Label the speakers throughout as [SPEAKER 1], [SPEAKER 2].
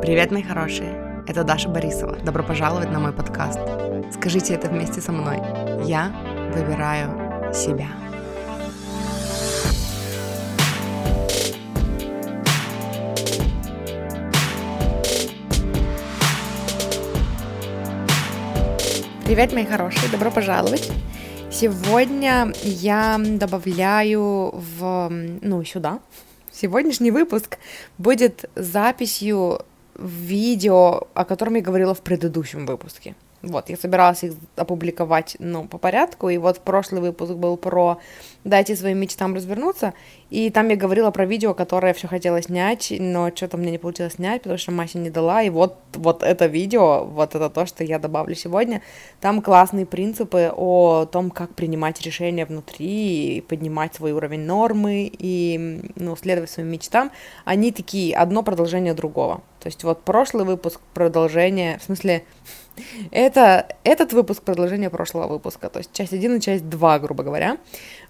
[SPEAKER 1] Привет, мои хорошие! Это Даша Борисова. Добро пожаловать на мой подкаст. Скажите это вместе со мной. Я выбираю себя. Привет, мои хорошие! Добро пожаловать! Сегодня я добавляю в, ну, сюда. Сегодняшний выпуск будет записью видео, о котором я говорила в предыдущем выпуске. Вот, я собиралась их опубликовать, ну, по порядку, и вот прошлый выпуск был про «Дайте своим мечтам развернуться», и там я говорила про видео, которое я все хотела снять, но что-то мне не получилось снять, потому что Мася не дала, и вот, вот это видео, вот это то, что я добавлю сегодня, там классные принципы о том, как принимать решения внутри, и поднимать свой уровень нормы, и, ну, следовать своим мечтам, они такие, одно продолжение другого. То есть вот прошлый выпуск, продолжение, в смысле, это, этот выпуск продолжение прошлого выпуска, то есть часть 1 и часть 2, грубо говоря.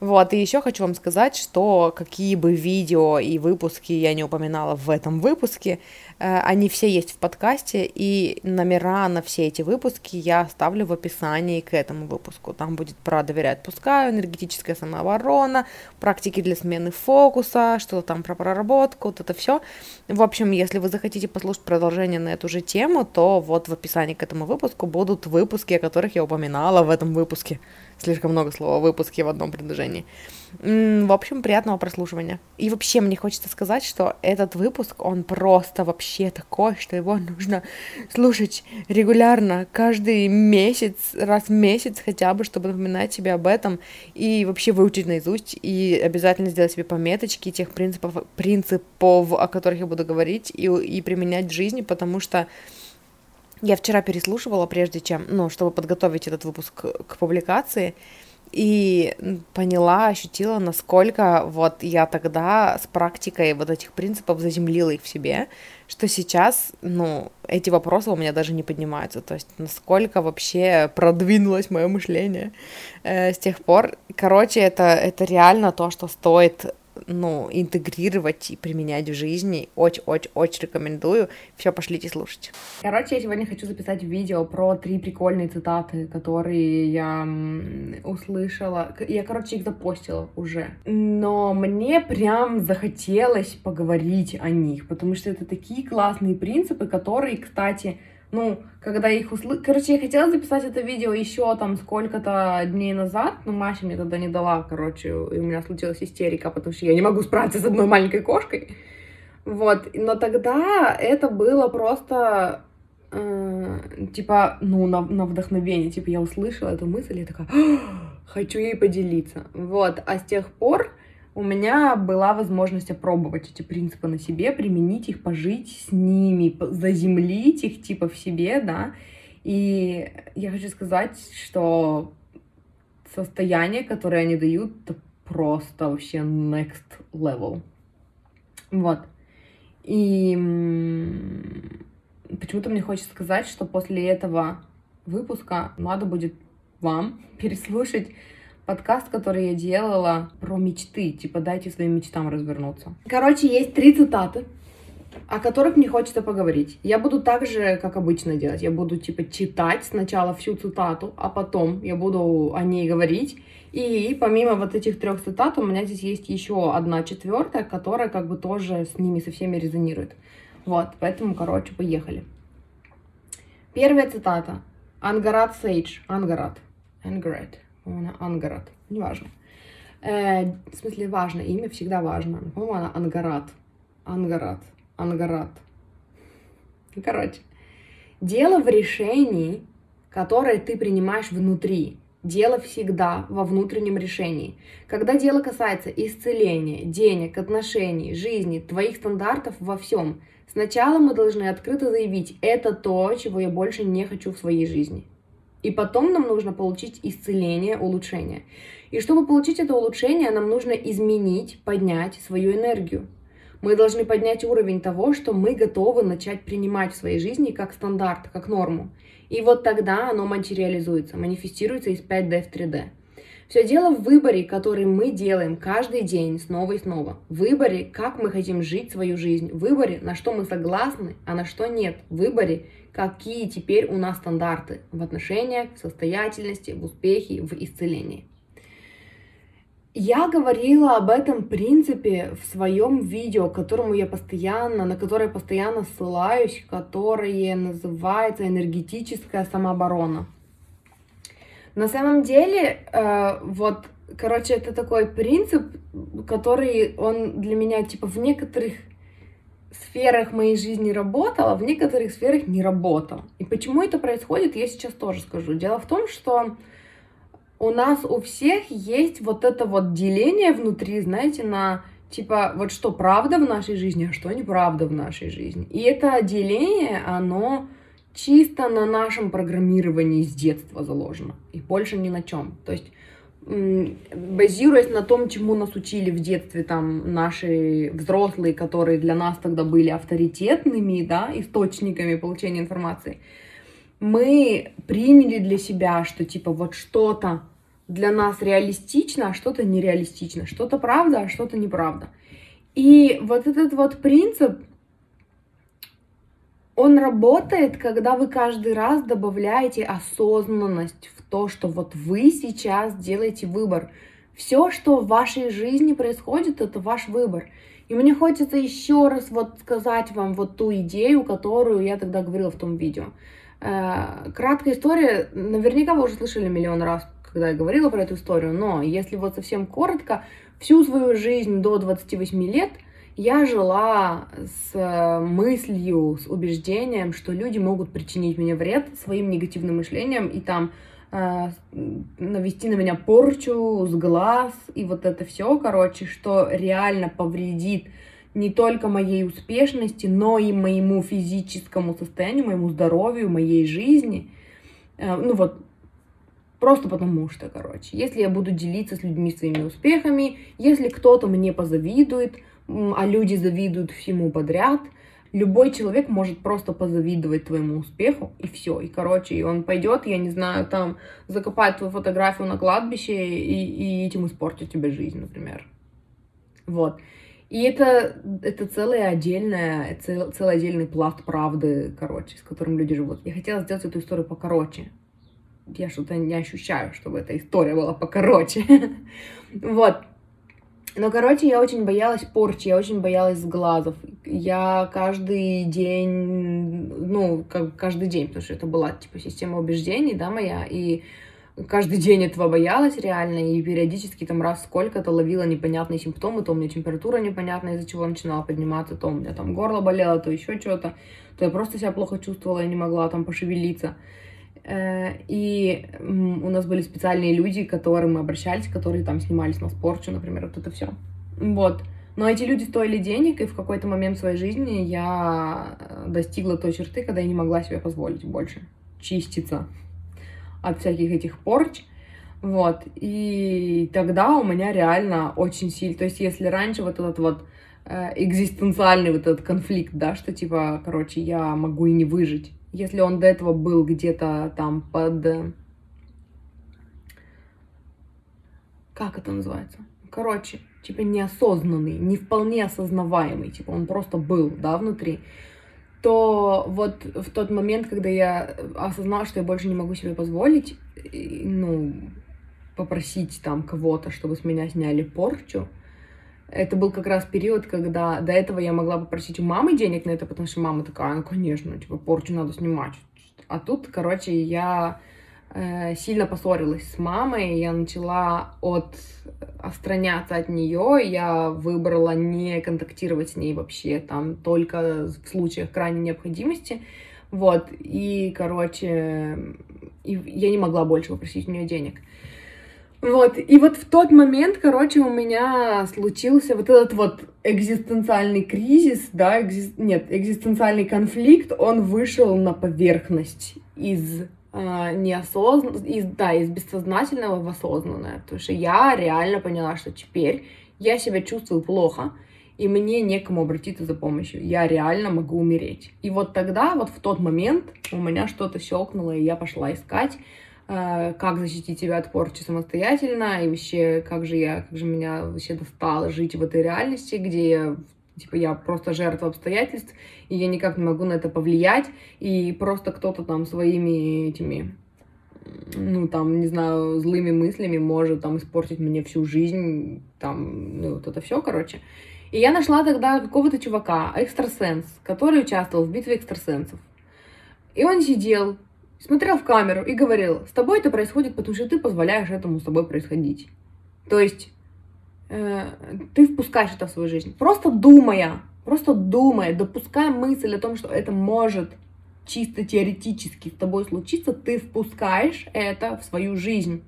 [SPEAKER 1] Вот, и еще хочу вам сказать, что какие бы видео и выпуски я не упоминала в этом выпуске, они все есть в подкасте, и номера на все эти выпуски я оставлю в описании к этому выпуску. Там будет про «Доверять, пускаю», энергетическая самооборона, практики для смены фокуса, что-то там про проработку, вот это все. В общем, если вы захотите послушать продолжение на эту же тему, то вот в описании к этому выпуску будут выпуски, о которых я упоминала в этом выпуске. Слишком много слова «выпуски» в одном предложении. В общем, приятного прослушивания. И вообще мне хочется сказать, что этот выпуск, он просто вообще такой, что его нужно слушать регулярно, каждый месяц, раз в месяц хотя бы, чтобы напоминать себе об этом и вообще выучить наизусть, и обязательно сделать себе пометочки тех принципов, принципов о которых я буду говорить, и, и применять в жизни, потому что я вчера переслушивала, прежде чем, ну, чтобы подготовить этот выпуск к публикации, и поняла, ощутила, насколько вот я тогда с практикой вот этих принципов заземлила их в себе, что сейчас, ну, эти вопросы у меня даже не поднимаются, то есть насколько вообще продвинулось мое мышление э, с тех пор. Короче, это, это реально то, что стоит ну, интегрировать и применять в жизни. Очень-очень-очень рекомендую. Все, пошлите слушать. Короче, я сегодня хочу записать видео про три прикольные цитаты, которые я услышала. Я, короче, их запостила уже. Но мне прям захотелось поговорить о них, потому что это такие классные принципы, которые, кстати, ну, когда их услышала... Короче, я хотела записать это видео еще там сколько-то дней назад, но Маша мне тогда не дала, короче, и у меня случилась истерика, потому что я не могу справиться с одной маленькой кошкой. Вот, но тогда это было просто, э, типа, ну, на, на вдохновение, типа, я услышала эту мысль, я такая, хочу ей поделиться. Вот, а с тех пор у меня была возможность опробовать эти принципы на себе, применить их, пожить с ними, заземлить их типа в себе, да. И я хочу сказать, что состояние, которое они дают, это просто вообще next level. Вот. И почему-то мне хочется сказать, что после этого выпуска надо будет вам переслушать подкаст, который я делала про мечты, типа дайте своим мечтам развернуться. Короче, есть три цитаты, о которых мне хочется поговорить. Я буду так же, как обычно делать. Я буду, типа, читать сначала всю цитату, а потом я буду о ней говорить. И помимо вот этих трех цитат, у меня здесь есть еще одна четвертая, которая как бы тоже с ними со всеми резонирует. Вот, поэтому, короче, поехали. Первая цитата. Ангарат Сейдж. Ангарат. Ангарат. По-моему, она Ангарат. Неважно. Э, в смысле, важно. Имя всегда важно. По-моему, она Ангарат. Ангарат. Ангарат. Короче. Дело в решении, которое ты принимаешь внутри. Дело всегда во внутреннем решении. Когда дело касается исцеления, денег, отношений, жизни, твоих стандартов во всем, сначала мы должны открыто заявить, это то, чего я больше не хочу в своей жизни. И потом нам нужно получить исцеление, улучшение. И чтобы получить это улучшение, нам нужно изменить, поднять свою энергию. Мы должны поднять уровень того, что мы готовы начать принимать в своей жизни как стандарт, как норму. И вот тогда оно материализуется, манифестируется из 5D в 3D. Все дело в выборе, который мы делаем каждый день снова и снова. Выборе, как мы хотим жить свою жизнь. Выборе, на что мы согласны, а на что нет. Выборе, какие теперь у нас стандарты в отношениях, в состоятельности, в успехе, в исцелении. Я говорила об этом принципе в своем видео, которому я постоянно, на которое постоянно ссылаюсь, которое называется энергетическая самооборона. На самом деле, э, вот, короче, это такой принцип, который он для меня, типа, в некоторых сферах моей жизни работал, а в некоторых сферах не работал. И почему это происходит, я сейчас тоже скажу. Дело в том, что у нас у всех есть вот это вот деление внутри, знаете, на типа вот что правда в нашей жизни, а что неправда в нашей жизни. И это деление, оно чисто на нашем программировании с детства заложено. И больше ни на чем. То есть базируясь на том, чему нас учили в детстве там наши взрослые, которые для нас тогда были авторитетными, да, источниками получения информации, мы приняли для себя, что типа вот что-то для нас реалистично, а что-то нереалистично, что-то правда, а что-то неправда. И вот этот вот принцип, он работает, когда вы каждый раз добавляете осознанность в то, что вот вы сейчас делаете выбор. Все, что в вашей жизни происходит, это ваш выбор. И мне хочется еще раз вот сказать вам вот ту идею, которую я тогда говорила в том видео. Э, краткая история, наверняка вы уже слышали миллион раз, когда я говорила про эту историю, но если вот совсем коротко, всю свою жизнь до 28 лет – я жила с э, мыслью, с убеждением, что люди могут причинить мне вред своим негативным мышлением и там э, навести на меня порчу с глаз и вот это все, короче, что реально повредит не только моей успешности, но и моему физическому состоянию, моему здоровью, моей жизни. Э, ну вот, Просто потому что, короче, если я буду делиться с людьми своими успехами, если кто-то мне позавидует, а люди завидуют всему подряд. Любой человек может просто позавидовать твоему успеху, и все. И, короче, и он пойдет, я не знаю, там, закопать твою фотографию на кладбище и, и этим испортить тебе жизнь, например. Вот. И это, это целая отдельная, цел, целый отдельный пласт правды, короче, с которым люди живут. Я хотела сделать эту историю покороче. Я что-то не ощущаю, чтобы эта история была покороче. Вот. Но, короче, я очень боялась порчи, я очень боялась сглазов. Я каждый день, ну, как каждый день, потому что это была, типа, система убеждений, да, моя, и каждый день этого боялась реально, и периодически там раз сколько-то ловила непонятные симптомы, то у меня температура непонятная, из-за чего начинала подниматься, то у меня там горло болело, то еще что-то, то я просто себя плохо чувствовала, я не могла там пошевелиться. Э, и у нас были специальные люди, к которым мы обращались, которые там снимались на спорчу, например, вот это все. Вот. Но эти люди стоили денег, и в какой-то момент своей жизни я э, достигла той черты, когда я не могла себе позволить больше чиститься от всяких этих порч. Вот. И тогда у меня реально очень сильно... То есть если раньше вот этот вот э, экзистенциальный вот этот конфликт, да, что типа, короче, я могу и не выжить, если он до этого был где-то там под... Как это называется? Короче, типа неосознанный, не вполне осознаваемый, типа он просто был, да, внутри, то вот в тот момент, когда я осознала, что я больше не могу себе позволить, ну, попросить там кого-то, чтобы с меня сняли порчу, это был как раз период, когда до этого я могла попросить у мамы денег на это, потому что мама такая, ну, конечно, типа, порчу надо снимать. А тут, короче, я э, сильно поссорилась с мамой, я начала от отстраняться от нее, я выбрала не контактировать с ней вообще, там, только в случаях крайней необходимости, вот, и, короче, и я не могла больше попросить у нее денег. Вот, и вот в тот момент, короче, у меня случился вот этот вот экзистенциальный кризис, да, экзи... нет, экзистенциальный конфликт, он вышел на поверхность из э, неосознанного, из, да, из бессознательного в осознанное, потому что я реально поняла, что теперь я себя чувствую плохо, и мне некому обратиться за помощью, я реально могу умереть. И вот тогда, вот в тот момент у меня что-то щелкнуло, и я пошла искать как защитить себя от порчи самостоятельно, и вообще, как же я, как же меня вообще достало жить в этой реальности, где я типа я просто жертва обстоятельств, и я никак не могу на это повлиять, и просто кто-то там своими этими, ну, там, не знаю, злыми мыслями может там испортить мне всю жизнь, там, ну, вот это все, короче. И я нашла тогда какого-то чувака, экстрасенс, который участвовал в битве экстрасенсов. И он сидел, смотрел в камеру и говорил, с тобой это происходит, потому что ты позволяешь этому с тобой происходить. То есть э, ты впускаешь это в свою жизнь. Просто думая, просто думая, допуская мысль о том, что это может чисто теоретически с тобой случиться, ты впускаешь это в свою жизнь.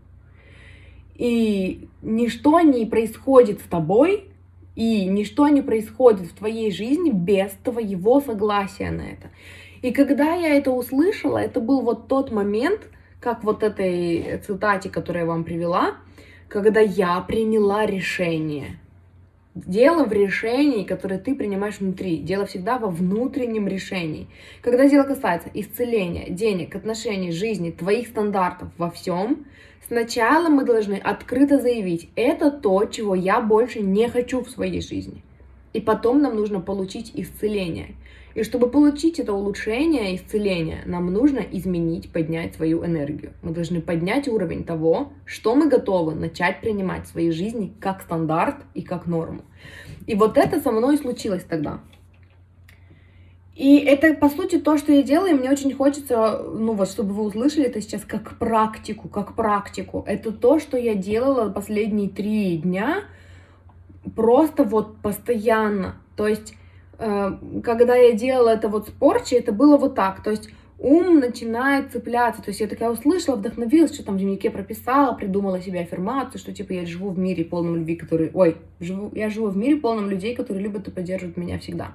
[SPEAKER 1] И ничто не происходит с тобой, и ничто не происходит в твоей жизни без твоего согласия на это. И когда я это услышала, это был вот тот момент, как вот этой цитате, которую я вам привела, когда я приняла решение. Дело в решении, которое ты принимаешь внутри. Дело всегда во внутреннем решении. Когда дело касается исцеления, денег, отношений, жизни, твоих стандартов во всем, сначала мы должны открыто заявить, это то, чего я больше не хочу в своей жизни. И потом нам нужно получить исцеление. И чтобы получить это улучшение, исцеление, нам нужно изменить, поднять свою энергию. Мы должны поднять уровень того, что мы готовы начать принимать в своей жизни как стандарт и как норму. И вот это со мной случилось тогда. И это, по сути, то, что я делаю, и мне очень хочется, ну вот, чтобы вы услышали это сейчас как практику, как практику. Это то, что я делала последние три дня, просто вот постоянно. То есть когда я делала это вот с порчи, это было вот так, то есть ум начинает цепляться, то есть я такая услышала, вдохновилась, что там в дневнике прописала, придумала себе аффирмацию, что типа я живу в мире полном любви, который, ой, живу, я живу в мире полном людей, которые любят и поддерживают меня всегда.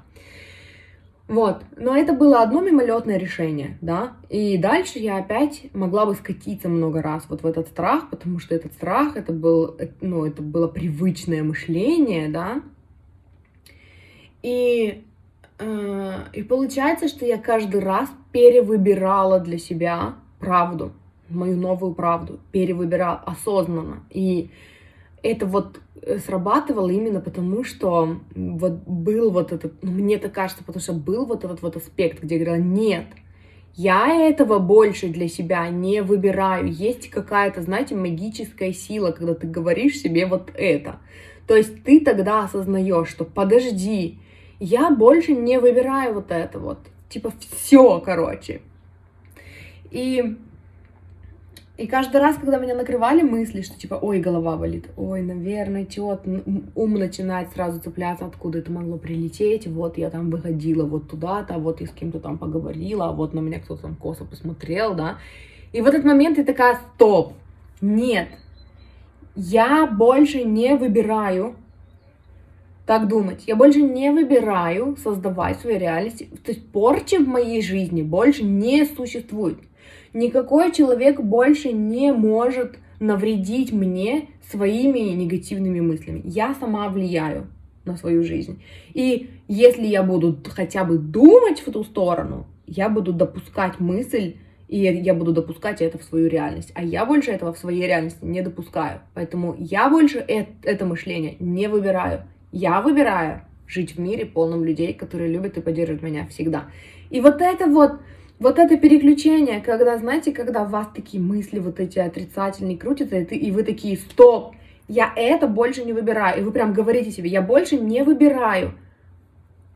[SPEAKER 1] Вот, но это было одно мимолетное решение, да, и дальше я опять могла бы скатиться много раз вот в этот страх, потому что этот страх, это был, ну, это было привычное мышление, да, и, э, и получается, что я каждый раз перевыбирала для себя правду, мою новую правду, перевыбирала осознанно. И это вот э, срабатывало именно потому, что вот был вот этот, ну, мне так кажется, потому что был вот этот вот аспект, где я говорила, нет, я этого больше для себя не выбираю. Есть какая-то, знаете, магическая сила, когда ты говоришь себе вот это. То есть ты тогда осознаешь, что подожди, я больше не выбираю вот это вот. Типа все, короче. И, и каждый раз, когда меня накрывали мысли, что типа, ой, голова болит, ой, наверное, тет, ум начинает сразу цепляться, откуда это могло прилететь, вот я там выходила вот туда-то, вот я с кем-то там поговорила, вот на меня кто-то там косо посмотрел, да. И в этот момент я такая, стоп, нет, я больше не выбираю так думать. Я больше не выбираю создавать свою реальность. То есть порчи в моей жизни больше не существует. Никакой человек больше не может навредить мне своими негативными мыслями. Я сама влияю на свою жизнь. И если я буду хотя бы думать в ту сторону, я буду допускать мысль, и я буду допускать это в свою реальность. А я больше этого в своей реальности не допускаю. Поэтому я больше это, это мышление не выбираю. Я выбираю жить в мире полном людей, которые любят и поддерживают меня всегда. И вот это вот, вот это переключение, когда, знаете, когда у вас такие мысли вот эти отрицательные крутятся, и, ты, и вы такие, стоп, я это больше не выбираю. И вы прям говорите себе, я больше не выбираю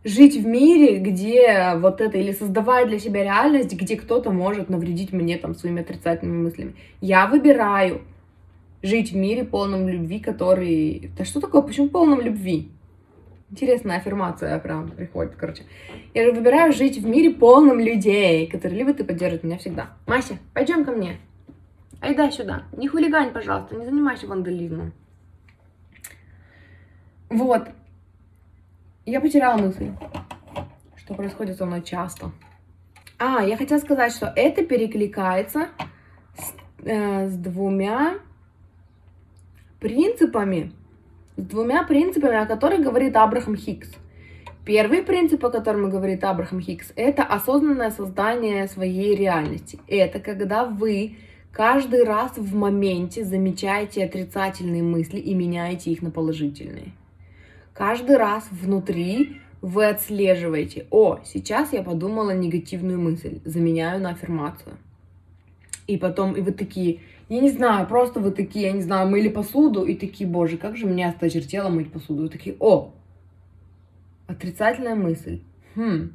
[SPEAKER 1] жить в мире, где вот это, или создавать для себя реальность, где кто-то может навредить мне там своими отрицательными мыслями. Я выбираю жить в мире полном любви, который... Да что такое? Почему полном любви? Интересная аффирмация прям приходит, короче. Я же выбираю жить в мире полном людей, которые любят и поддерживают меня всегда. Мася, пойдем ко мне. Айда сюда. Не хулигань, пожалуйста, не занимайся вандализмом. Вот. Я потеряла мысль, что происходит со мной часто. А, я хотела сказать, что это перекликается с, э, с двумя принципами, с двумя принципами, о которых говорит Абрахам Хикс. Первый принцип, о котором говорит Абрахам Хикс, это осознанное создание своей реальности. Это когда вы Каждый раз в моменте замечайте отрицательные мысли и меняйте их на положительные. Каждый раз внутри вы отслеживаете, о, сейчас я подумала негативную мысль, заменяю на аффирмацию. И потом, и вы такие, я не знаю, просто вы такие, я не знаю, мыли посуду, и такие, боже, как же меня осточертело мыть посуду. Вы такие, о, отрицательная мысль. Хм.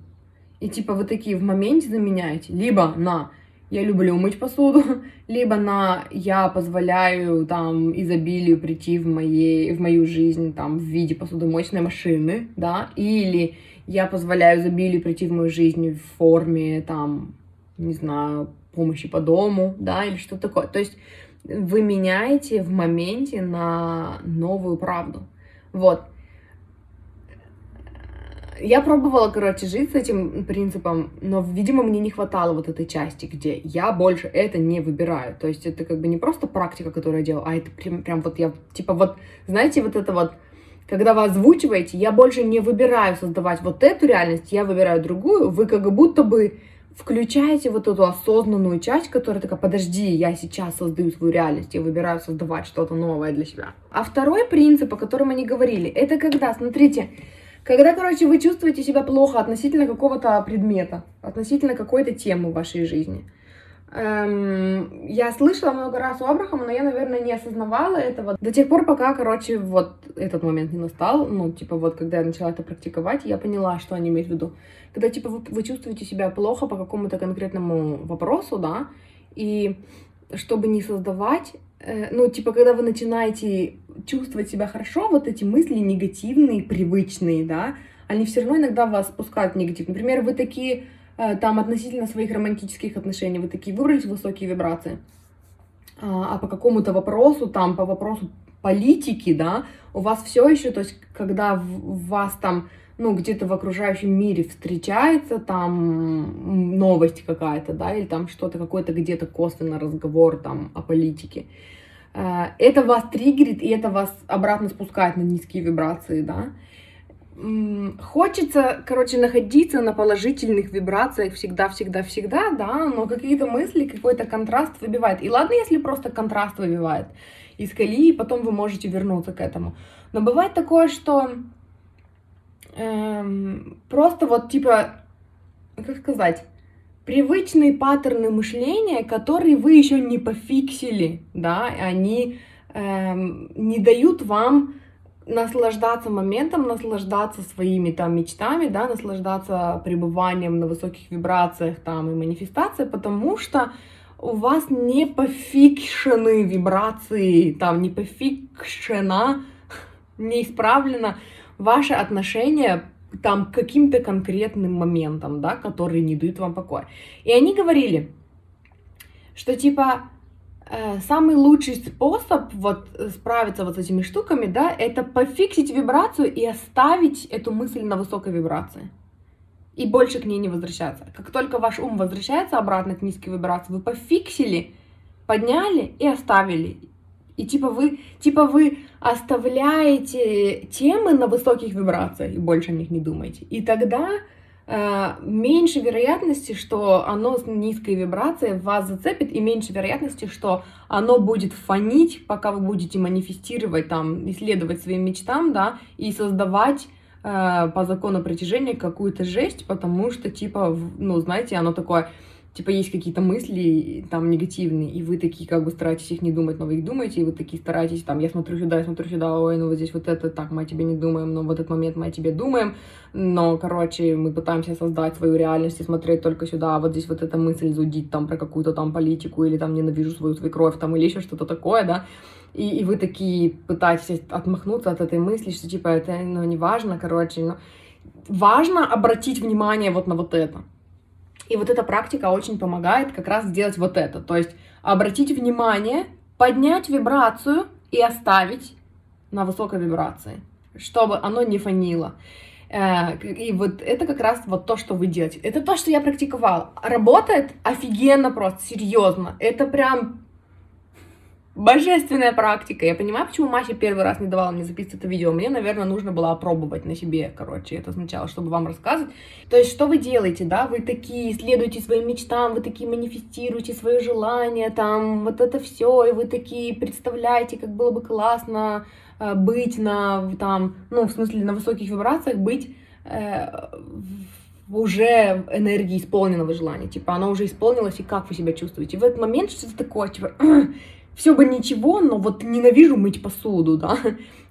[SPEAKER 1] И типа вы такие в моменте заменяете. Либо на я люблю мыть посуду, либо на я позволяю там изобилию прийти в, моей, в мою жизнь там в виде посудомоечной машины, да, или я позволяю изобилию прийти в мою жизнь в форме там, не знаю, помощи по дому, да, или что такое. То есть вы меняете в моменте на новую правду. Вот я пробовала, короче, жить с этим принципом, но, видимо, мне не хватало вот этой части, где я больше это не выбираю. То есть это как бы не просто практика, которую я делаю, а это прям, прям вот я, типа вот, знаете, вот это вот, когда вы озвучиваете, я больше не выбираю создавать вот эту реальность, я выбираю другую, вы как будто бы включаете вот эту осознанную часть, которая такая, подожди, я сейчас создаю свою реальность, я выбираю создавать что-то новое для себя. А второй принцип, о котором они говорили, это когда, смотрите, когда, короче, вы чувствуете себя плохо относительно какого-то предмета, относительно какой-то темы в вашей жизни. Эм, я слышала много раз у Абрахама, но я, наверное, не осознавала этого до тех пор, пока, короче, вот этот момент не настал. Ну, типа, вот когда я начала это практиковать, я поняла, что они имеют в виду. Когда, типа, вы, вы чувствуете себя плохо по какому-то конкретному вопросу, да, и чтобы не создавать Э, ну, типа, когда вы начинаете чувствовать себя хорошо, вот эти мысли негативные, привычные, да, они все равно иногда вас спускают в негатив. Например, вы такие, там, относительно своих романтических отношений, вы такие выбрались высокие вибрации, а, а по какому-то вопросу, там, по вопросу политики, да, у вас все еще, то есть, когда в вас там ну, где-то в окружающем мире встречается там новость какая-то, да, или там что-то, какой-то где-то косвенно разговор там о политике, э, это вас триггерит, и это вас обратно спускает на низкие вибрации, да. Хочется, короче, находиться на положительных вибрациях всегда-всегда-всегда, да, но какие-то мысли, какой-то контраст выбивает. И ладно, если просто контраст выбивает из колеи, и потом вы можете вернуться к этому. Но бывает такое, что эм, просто вот типа, как сказать, привычные паттерны мышления, которые вы еще не пофиксили, да, они эм, не дают вам наслаждаться моментом, наслаждаться своими там мечтами, да, наслаждаться пребыванием на высоких вибрациях там и манифестацией, потому что у вас не пофикшены вибрации, там не пофикшена, не исправлена ваше отношение там к каким-то конкретным моментам, да, которые не дают вам покоя. И они говорили, что типа самый лучший способ вот справиться вот с этими штуками, да, это пофиксить вибрацию и оставить эту мысль на высокой вибрации. И больше к ней не возвращаться. Как только ваш ум возвращается обратно к низкой вибрации, вы пофиксили, подняли и оставили. И типа вы, типа вы оставляете темы на высоких вибрациях и больше о них не думаете. И тогда э, меньше вероятности, что оно с низкой вибрацией вас зацепит, и меньше вероятности, что оно будет фонить, пока вы будете манифестировать, там, исследовать своим мечтам, да, и создавать э, по закону притяжения какую-то жесть, потому что, типа, ну, знаете, оно такое типа, есть какие-то мысли там негативные, и вы такие как бы стараетесь их не думать, но вы их думаете, и вы такие стараетесь, там, я смотрю сюда, я смотрю сюда, ой, ну вот здесь вот это, так, мы о тебе не думаем, но в этот момент мы о тебе думаем, но, короче, мы пытаемся создать свою реальность и смотреть только сюда, а вот здесь вот эта мысль зудит там про какую-то там политику, или там ненавижу свою свекровь, там, или еще что-то такое, да, и, и вы такие пытаетесь отмахнуться от этой мысли, что, типа, это, ну, не важно, короче, но важно обратить внимание вот на вот это. И вот эта практика очень помогает как раз сделать вот это. То есть обратить внимание, поднять вибрацию и оставить на высокой вибрации, чтобы оно не фонило. Э, и вот это как раз вот то, что вы делаете. Это то, что я практиковала. Работает офигенно просто, серьезно. Это прям Божественная практика. Я понимаю, почему Мася первый раз не давала мне записывать это видео. Мне, наверное, нужно было опробовать на себе, короче, это сначала, чтобы вам рассказывать. То есть, что вы делаете, да? Вы такие следуете своим мечтам, вы такие манифестируете свое желание, там, вот это все, и вы такие представляете, как было бы классно э, быть на, там, ну, в смысле, на высоких вибрациях, быть э, уже энергии исполненного желания, типа, оно уже исполнилось, и как вы себя чувствуете. В этот момент что-то такое, типа, все бы ничего, но вот ненавижу мыть посуду, да.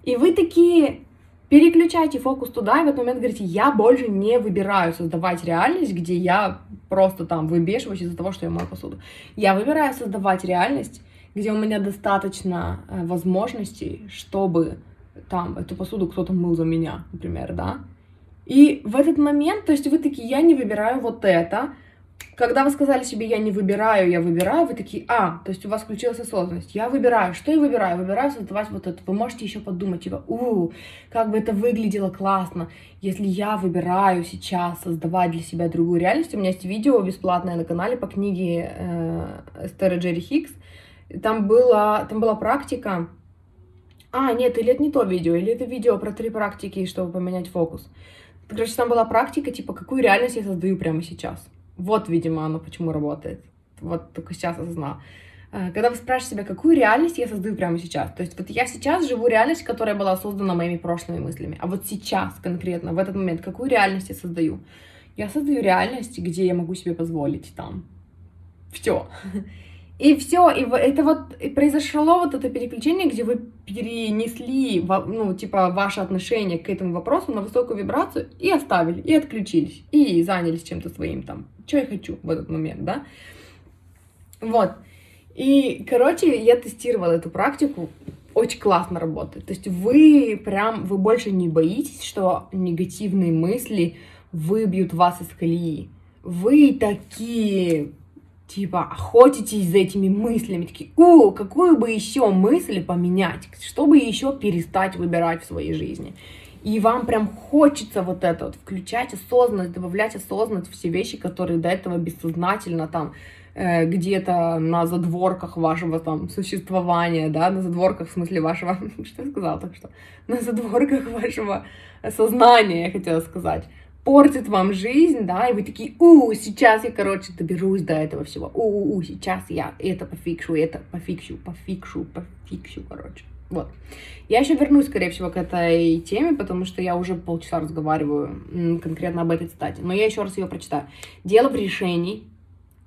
[SPEAKER 1] И вы такие переключаете фокус туда, и в этот момент говорите, я больше не выбираю создавать реальность, где я просто там выбешиваюсь из-за того, что я мою посуду. Я выбираю создавать реальность, где у меня достаточно э, возможностей, чтобы там эту посуду кто-то мыл за меня, например, да. И в этот момент, то есть вы такие, я не выбираю вот это, когда вы сказали себе, я не выбираю, я выбираю, вы такие, а, то есть у вас включилась осознанность. Я выбираю, что я выбираю? Выбираю создавать вот это. Вы можете еще подумать, типа, у, как бы это выглядело классно, если я выбираю сейчас создавать для себя другую реальность. У меня есть видео бесплатное на канале по книге э, Эстера Джерри Хикс. Там была, там была практика, а, нет, или это не то видео, или это видео про три практики, чтобы поменять фокус. Короче, там была практика, типа, какую реальность я создаю прямо сейчас. Вот, видимо, оно почему работает. Вот только сейчас осознала. Э, когда вы спрашиваете себя, какую реальность я создаю прямо сейчас. То есть вот я сейчас живу реальность, которая была создана моими прошлыми мыслями. А вот сейчас конкретно, в этот момент, какую реальность я создаю? Я создаю реальность, где я могу себе позволить там все. И все, и это вот и произошло вот это переключение, где вы перенесли, ну, типа, ваше отношение к этому вопросу на высокую вибрацию и оставили, и отключились, и занялись чем-то своим там, что я хочу в этот момент, да. Вот. И, короче, я тестировала эту практику, очень классно работает. То есть вы прям, вы больше не боитесь, что негативные мысли выбьют вас из колеи. Вы такие типа охотитесь за этими мыслями, такие, у, какую бы еще мысль поменять, чтобы еще перестать выбирать в своей жизни. И вам прям хочется вот это вот включать осознанность, добавлять осознанность в все вещи, которые до этого бессознательно там э, где-то на задворках вашего там существования, да, на задворках, в смысле вашего, что я сказала так что, на задворках вашего сознания, я хотела сказать. Портит вам жизнь, да, и вы такие, у, сейчас я, короче, доберусь до этого всего, у, у, у сейчас я это пофикшу, это пофикшу, пофикшу, пофикшу, короче. Вот. Я еще вернусь, скорее всего, к этой теме, потому что я уже полчаса разговариваю конкретно об этой цитате. Но я еще раз ее прочитаю. Дело в решении,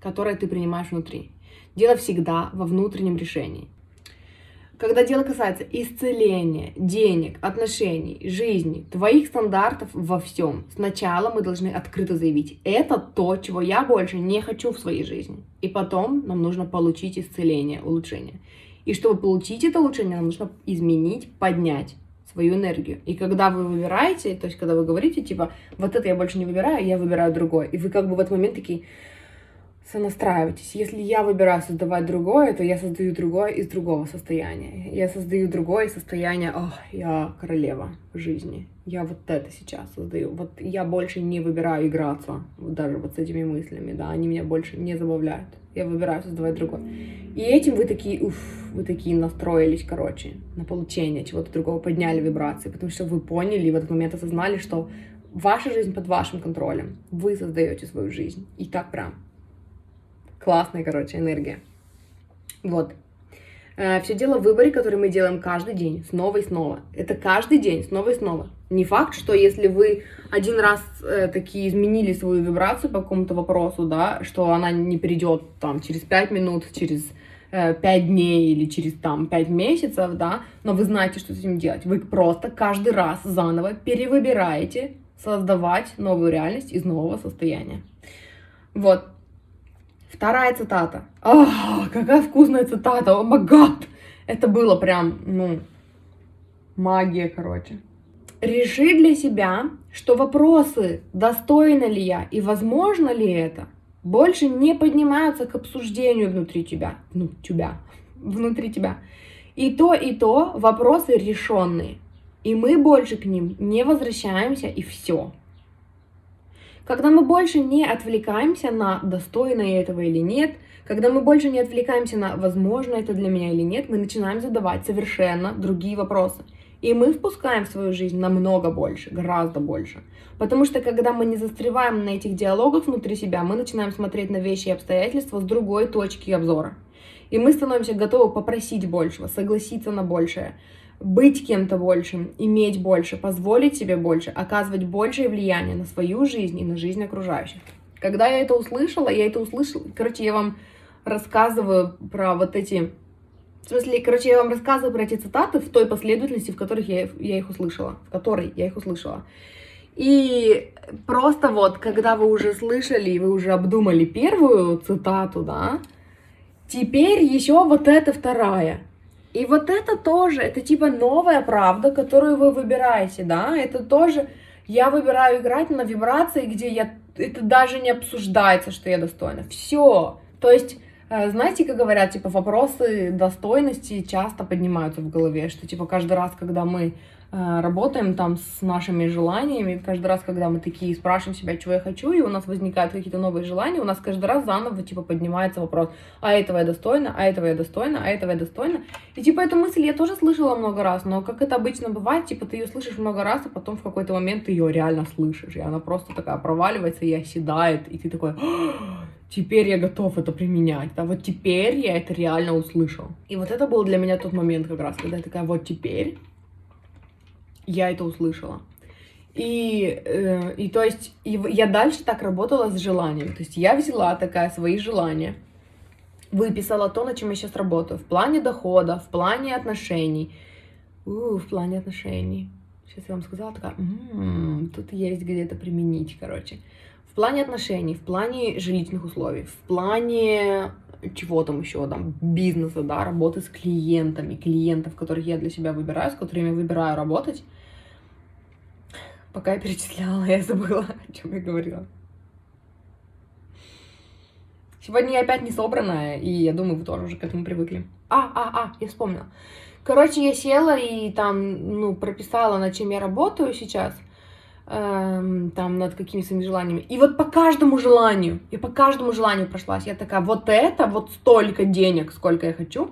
[SPEAKER 1] которое ты принимаешь внутри. Дело всегда во внутреннем решении. Когда дело касается исцеления, денег, отношений, жизни, твоих стандартов во всем, сначала мы должны открыто заявить, это то, чего я больше не хочу в своей жизни. И потом нам нужно получить исцеление, улучшение. И чтобы получить это улучшение, нам нужно изменить, поднять свою энергию. И когда вы выбираете, то есть когда вы говорите, типа, вот это я больше не выбираю, я выбираю другое. И вы как бы в этот момент такие, сонастраивайтесь. Если я выбираю создавать другое, то я создаю другое из другого состояния. Я создаю другое состояние, ох, я королева жизни. Я вот это сейчас создаю. Вот я больше не выбираю играться даже вот с этими мыслями, да, они меня больше не забавляют. Я выбираю создавать другое. И этим вы такие, уф, вы такие настроились, короче, на получение чего-то другого, подняли вибрации, потому что вы поняли и в этот момент осознали, что ваша жизнь под вашим контролем. Вы создаете свою жизнь. И так прям Классная, короче, энергия. Вот. Э, Все дело в выборе, который мы делаем каждый день, снова и снова. Это каждый день, снова и снова. Не факт, что если вы один раз э, такие изменили свою вибрацию по какому-то вопросу, да, что она не придет там через 5 минут, через э, 5 дней или через там 5 месяцев, да, но вы знаете, что с этим делать. Вы просто каждый раз заново перевыбираете создавать новую реальность из нового состояния. Вот, Вторая цитата. А, какая вкусная цитата, о магад. Это было прям, ну, магия, короче. Реши для себя, что вопросы, достойна ли я и возможно ли это, больше не поднимаются к обсуждению внутри тебя, ну, тебя, внутри тебя. И то, и то вопросы решенные. И мы больше к ним не возвращаемся, и все. Когда мы больше не отвлекаемся на достойно этого или нет, когда мы больше не отвлекаемся на возможно это для меня или нет, мы начинаем задавать совершенно другие вопросы. И мы впускаем в свою жизнь намного больше, гораздо больше. Потому что когда мы не застреваем на этих диалогах внутри себя, мы начинаем смотреть на вещи и обстоятельства с другой точки обзора. И мы становимся готовы попросить большего, согласиться на большее, быть кем-то большим, иметь больше, позволить себе больше, оказывать большее влияние на свою жизнь и на жизнь окружающих. Когда я это услышала, я это услышала, короче, я вам рассказываю про вот эти... В смысле, короче, я вам рассказываю про эти цитаты в той последовательности, в которых я, я их услышала, в которой я их услышала. И просто вот, когда вы уже слышали, и вы уже обдумали первую цитату, да, теперь еще вот эта вторая. И вот это тоже, это типа новая правда, которую вы выбираете, да, это тоже, я выбираю играть на вибрации, где я, это даже не обсуждается, что я достойна, все, то есть, знаете, как говорят, типа, вопросы достойности часто поднимаются в голове, что, типа, каждый раз, когда мы Э, работаем там с нашими желаниями. Каждый раз, когда мы такие спрашиваем себя, чего я хочу, и у нас возникают какие-то новые желания, у нас каждый раз заново, типа, поднимается вопрос, а этого я достойна, а этого я достойна, а этого я достойна. И, типа, эту мысль я тоже слышала много раз, но как это обычно бывает, типа, ты ее слышишь много раз, а потом в какой-то момент ты ее реально слышишь, и она просто такая проваливается и оседает, и ты такой, «А, теперь я готов это применять, да, вот теперь я это реально услышал. И вот это был для меня тот момент как раз, когда я такая, вот теперь я это услышала. И, э, и то есть я дальше так работала с желанием. То есть я взяла такая свои желания, выписала то, на чем я сейчас работаю. В плане дохода, в плане отношений. У, в плане отношений. Сейчас я вам сказала, такая, м-м, тут есть где-то применить, короче. В плане отношений, в плане жилищных условий, в плане чего там еще, там, бизнеса, да, работы с клиентами, клиентов, которых я для себя выбираю, с которыми выбираю работать. Пока я перечисляла, я забыла, о чем я говорила. Сегодня я опять не собранная, и я думаю, вы тоже уже к этому привыкли. А, а, а, я вспомнила. Короче, я села и там, ну, прописала, над чем я работаю сейчас эм, там над какими своими желаниями. И вот по каждому желанию, и по каждому желанию прошлась. Я такая, вот это, вот столько денег, сколько я хочу.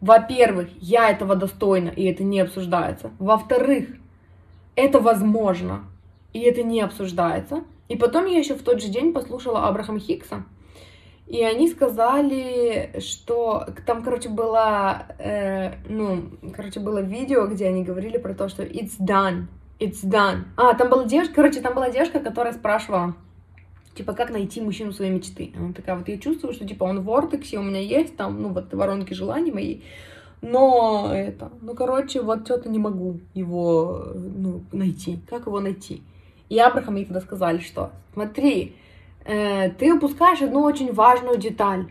[SPEAKER 1] Во-первых, я этого достойна, и это не обсуждается. Во-вторых, это возможно, и это не обсуждается. И потом я еще в тот же день послушала Абрахам Хикса, и они сказали, что там, короче, было, э, ну, короче, было видео, где они говорили про то, что it's done, It's done. А, там была девушка, короче, там была девушка, которая спрашивала, типа, как найти мужчину своей мечты. Она такая, вот я чувствую, что, типа, он в вортексе, у меня есть там, ну, вот воронки желаний мои, но это, ну, короче, вот что-то не могу его, ну, найти. Как его найти? И Абрахам ей тогда сказали, что, смотри, э, ты упускаешь одну очень важную деталь.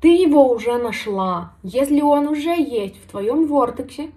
[SPEAKER 1] Ты его уже нашла. Если он уже есть в твоем вортексе,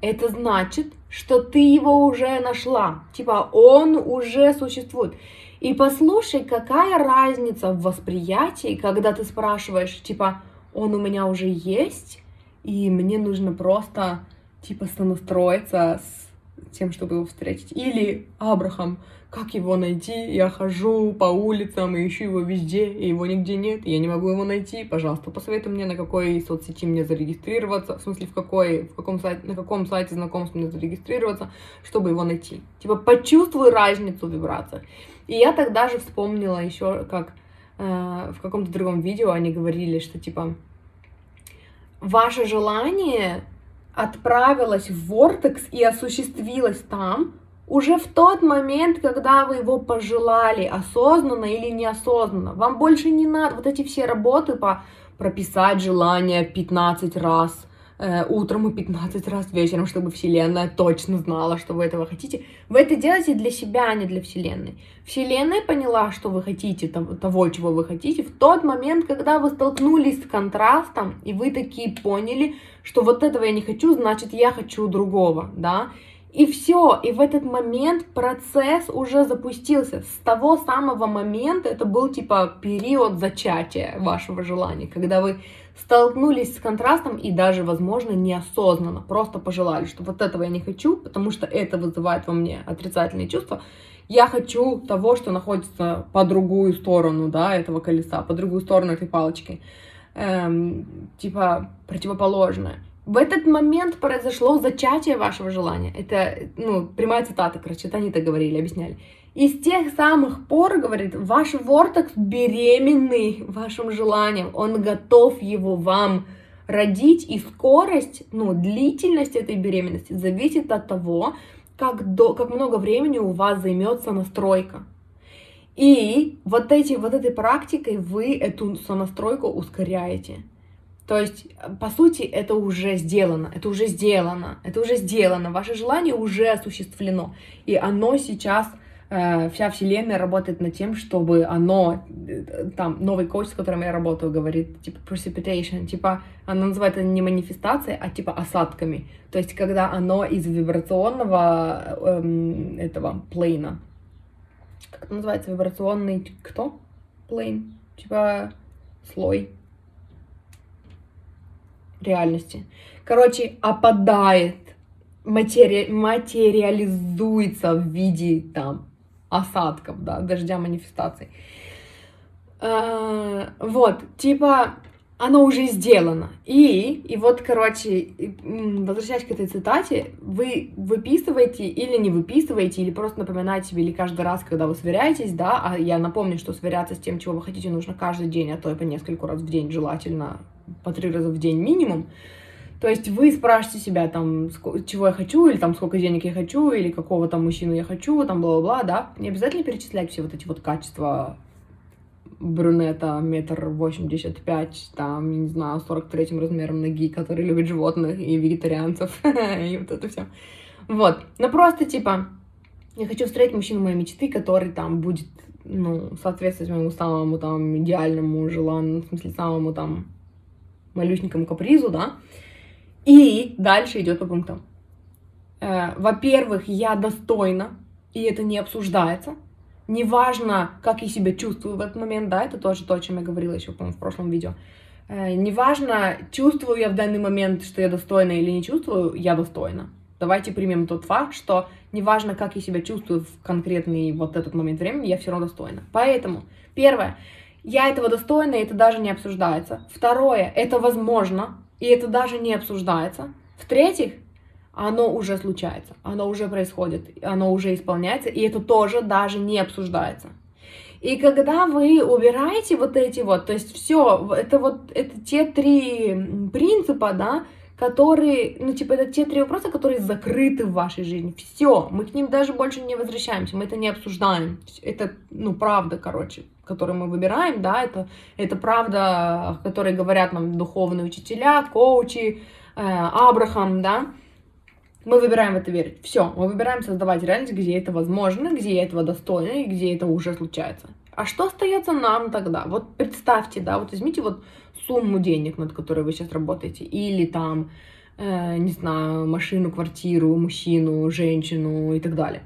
[SPEAKER 1] это значит, что ты его уже нашла. Типа, он уже существует. И послушай, какая разница в восприятии, когда ты спрашиваешь, типа, он у меня уже есть, и мне нужно просто, типа, сонастроиться с тем, чтобы его встретить. Или Абрахам, как его найти? Я хожу по улицам и ищу его везде, и его нигде нет, и я не могу его найти. Пожалуйста, посоветуй мне, на какой соцсети мне зарегистрироваться, в смысле, в какой, в каком сайте, на каком сайте знакомств мне зарегистрироваться, чтобы его найти. Типа, почувствуй разницу в вибрациях. И я тогда же вспомнила еще, как э, в каком-то другом видео они говорили, что, типа, ваше желание отправилось в Вортекс и осуществилось там, уже в тот момент, когда вы его пожелали, осознанно или неосознанно. Вам больше не надо вот эти все работы по прописать желание 15 раз э, утром и 15 раз вечером, чтобы Вселенная точно знала, что вы этого хотите. Вы это делаете для себя, а не для Вселенной. Вселенная поняла, что вы хотите, того, чего вы хотите, в тот момент, когда вы столкнулись с контрастом, и вы такие поняли, что вот этого я не хочу, значит, я хочу другого, да, и все, и в этот момент процесс уже запустился. С того самого момента это был типа период зачатия вашего желания, когда вы столкнулись с контрастом и даже, возможно, неосознанно просто пожелали, что вот этого я не хочу, потому что это вызывает во мне отрицательные чувства. Я хочу того, что находится по другую сторону, да, этого колеса, по другую сторону этой палочки. Эм, типа противоположное. В этот момент произошло зачатие вашего желания. Это, ну, прямая цитата, короче, это они так говорили, объясняли. И с тех самых пор, говорит, ваш вортекс беременный вашим желанием, он готов его вам родить, и скорость, ну, длительность этой беременности зависит от того, как, до, как много времени у вас займется настройка. И вот, эти, вот этой практикой вы эту сонастройку ускоряете. То есть, по сути, это уже сделано, это уже сделано, это уже сделано, ваше желание уже осуществлено, и оно сейчас Э, вся вселенная работает над тем, чтобы оно, э, там, новый коуч, с которым я работаю, говорит, типа, precipitation, типа, она называет это не манифестацией, а типа осадками. То есть, когда оно из вибрационного эм, этого плейна, как это называется, вибрационный, кто? Плейн, типа, слой реальности. Короче, опадает, матери... материализуется в виде там осадков, да, дождя манифестаций. А, вот, типа, оно уже сделано. И, и вот, короче, возвращаясь к этой цитате, вы выписываете или не выписываете, или просто напоминаете себе, или каждый раз, когда вы сверяетесь, да, а я напомню, что сверяться с тем, чего вы хотите, нужно каждый день, а то и по несколько раз в день, желательно по три раза в день минимум. То есть вы спрашиваете себя, там, чего я хочу, или там, сколько денег я хочу, или какого там мужчину я хочу, там, бла-бла-бла, да. Не обязательно перечислять все вот эти вот качества брюнета, метр восемьдесят пять, там, не знаю, сорок третьим размером ноги, который любит животных и вегетарианцев, и вот это все. Вот, но просто, типа, я хочу встретить мужчину моей мечты, который там будет, ну, соответствовать моему самому там идеальному желанию, в смысле, самому там малюсенькому капризу, да, и дальше идет по пунктам. Э, во-первых, я достойна, и это не обсуждается. Неважно, как я себя чувствую в этот момент, да, это тоже то, о чем я говорила еще, по в прошлом видео. Э, неважно, чувствую я в данный момент, что я достойна или не чувствую, я достойна. Давайте примем тот факт, что неважно, как я себя чувствую в конкретный вот этот момент времени, я все равно достойна. Поэтому, первое, я этого достойна, и это даже не обсуждается. Второе, это возможно, и это даже не обсуждается. В-третьих, оно уже случается, оно уже происходит, оно уже исполняется, и это тоже даже не обсуждается. И когда вы убираете вот эти вот, то есть все, это вот, это те три принципа, да, которые, ну, типа, это те три вопроса, которые закрыты в вашей жизни. Все, мы к ним даже больше не возвращаемся, мы это не обсуждаем. Это, ну, правда, короче, которую мы выбираем, да, это, это правда, о которой говорят нам духовные учителя, коучи, э, Абрахам, да. Мы выбираем в это верить. Все, мы выбираем создавать реальность, где это возможно, где этого достойно и где это уже случается. А что остается нам тогда? Вот представьте, да, вот возьмите вот сумму денег, над которой вы сейчас работаете, или там, э, не знаю, машину, квартиру, мужчину, женщину и так далее.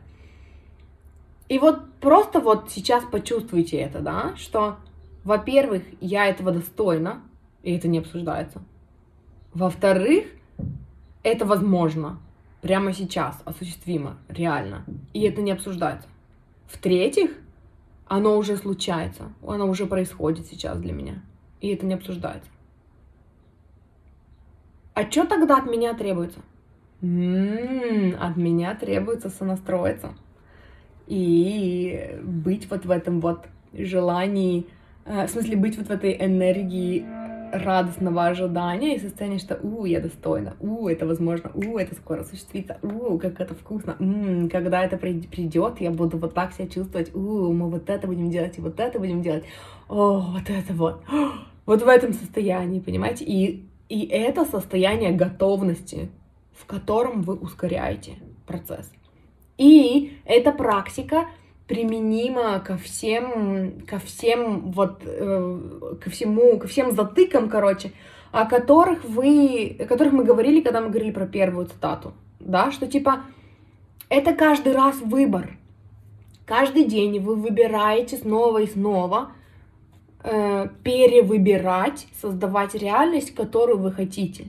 [SPEAKER 1] И вот просто вот сейчас почувствуйте это, да, что, во-первых, я этого достойна, и это не обсуждается. Во-вторых, это возможно, прямо сейчас, осуществимо, реально, и это не обсуждается. В-третьих, оно уже случается, оно уже происходит сейчас для меня и это не обсуждается. А что тогда от меня требуется? М-м, от меня требуется сонастроиться и быть вот в этом вот желании, э, в смысле быть вот в этой энергии радостного ожидания и состояние, что «у, я достойна», «у, это возможно», «у, это скоро осуществится», «у, как это вкусно», «м-м, когда это придет, я буду вот так себя чувствовать», «у, мы вот это будем делать и вот это будем делать», «о, вот это вот», вот в этом состоянии, понимаете? И, и это состояние готовности, в котором вы ускоряете процесс. И эта практика применима ко всем, ко всем вот, э, ко всему, ко всем затыкам, короче, о которых вы, о которых мы говорили, когда мы говорили про первую цитату, да, что типа это каждый раз выбор. Каждый день вы выбираете снова и снова э, перевыбирать, создавать реальность, которую вы хотите.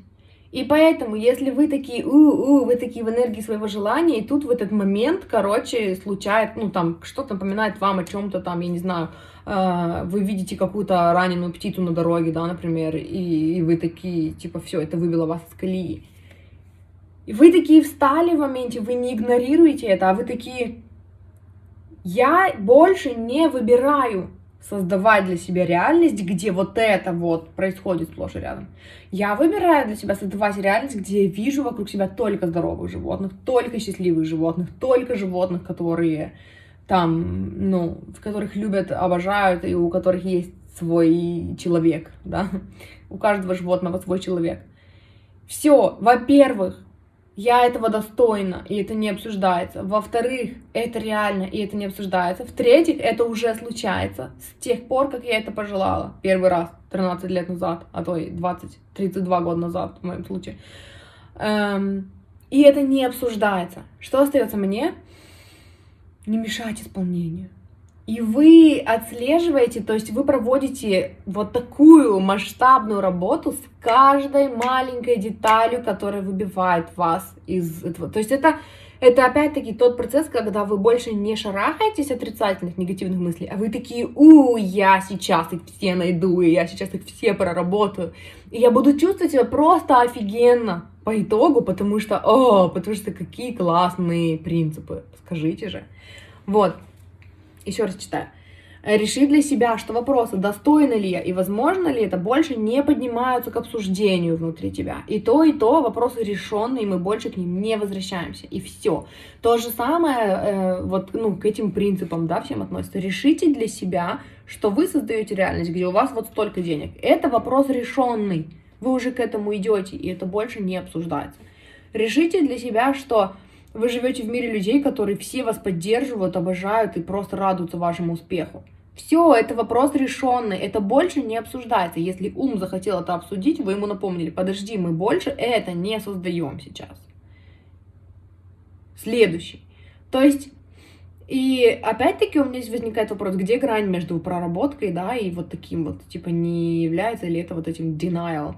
[SPEAKER 1] И поэтому, если вы такие, у, у, вы такие в энергии своего желания, и тут в этот момент, короче, случается, ну, там, что-то напоминает вам о чем-то там, я не знаю, э, вы видите какую-то раненую птицу на дороге, да, например, и, и вы такие, типа, все, это выбило вас из колеи. И вы такие встали в моменте, вы не игнорируете это, а вы такие, я больше не выбираю создавать для себя реальность, где вот это вот происходит сплошь и рядом. Я выбираю для себя создавать реальность, где я вижу вокруг себя только здоровых животных, только счастливых животных, только животных, которые там, ну, в которых любят, обожают, и у которых есть свой человек, да, у каждого животного свой человек. Все, во-первых, я этого достойна, и это не обсуждается. Во-вторых, это реально, и это не обсуждается. В-третьих, это уже случается с тех пор, как я это пожелала. Первый раз, 13 лет назад, а то и 20, 32 года назад, в моем случае. Эм, и это не обсуждается. Что остается мне? Не мешать исполнению. И вы отслеживаете, то есть вы проводите вот такую масштабную работу с каждой маленькой деталью, которая выбивает вас из этого. То есть это, это опять-таки тот процесс, когда вы больше не шарахаетесь отрицательных, негативных мыслей, а вы такие, у, я сейчас их все найду, и я сейчас их все проработаю. И я буду чувствовать себя просто офигенно по итогу, потому что, о, потому что какие классные принципы, скажите же. Вот, еще раз читаю. Реши для себя, что вопросы, достойно ли я и возможно ли это, больше не поднимаются к обсуждению внутри тебя. И то, и то вопросы решенные, мы больше к ним не возвращаемся. И все. То же самое э, вот ну, к этим принципам, да, всем относится. Решите для себя, что вы создаете реальность, где у вас вот столько денег. Это вопрос решенный. Вы уже к этому идете, и это больше не обсуждается. Решите для себя, что вы живете в мире людей, которые все вас поддерживают, обожают и просто радуются вашему успеху. Все, это вопрос решенный, это больше не обсуждается. Если ум захотел это обсудить, вы ему напомнили, подожди, мы больше это не создаем сейчас. Следующий. То есть, и опять-таки у меня здесь возникает вопрос, где грань между проработкой, да, и вот таким вот, типа, не является ли это вот этим denial,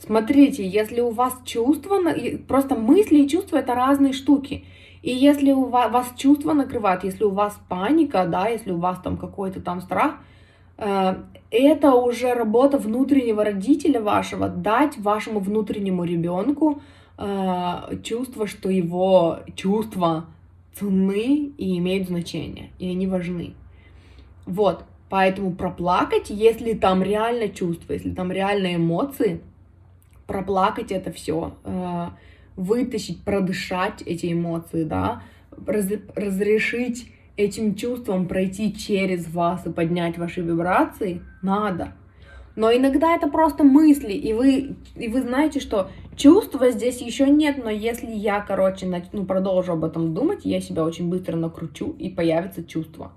[SPEAKER 1] Смотрите, если у вас чувства, просто мысли и чувства это разные штуки. И если у вас, вас чувства накрывают, если у вас паника, да, если у вас там какой-то там страх, э, это уже работа внутреннего родителя вашего, дать вашему внутреннему ребенку э, чувство, что его чувства ценны и имеют значение, и они важны. Вот, поэтому проплакать, если там реально чувства, если там реальные эмоции, проплакать это все, э, вытащить, продышать эти эмоции, да, раз, разрешить этим чувствам пройти через вас и поднять ваши вибрации, надо. Но иногда это просто мысли, и вы, и вы знаете, что чувства здесь еще нет, но если я, короче, начну, продолжу об этом думать, я себя очень быстро накручу, и появится чувство.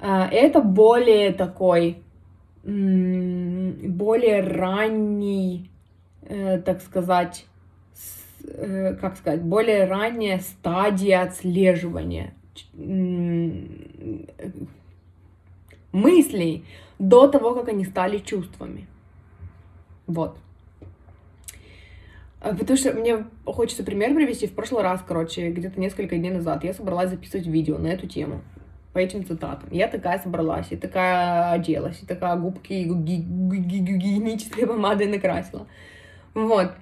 [SPEAKER 1] Э, это более такой, более ранний так сказать, э, как сказать, более ранняя стадия отслеживания мыслей до того, как они стали чувствами. Вот. А, потому что мне хочется пример привести. В прошлый раз, короче, где-то несколько дней назад я собралась записывать видео на эту тему по этим цитатам. Я такая собралась, и такая оделась, и такая губки гигиенической помадой накрасила. Вот.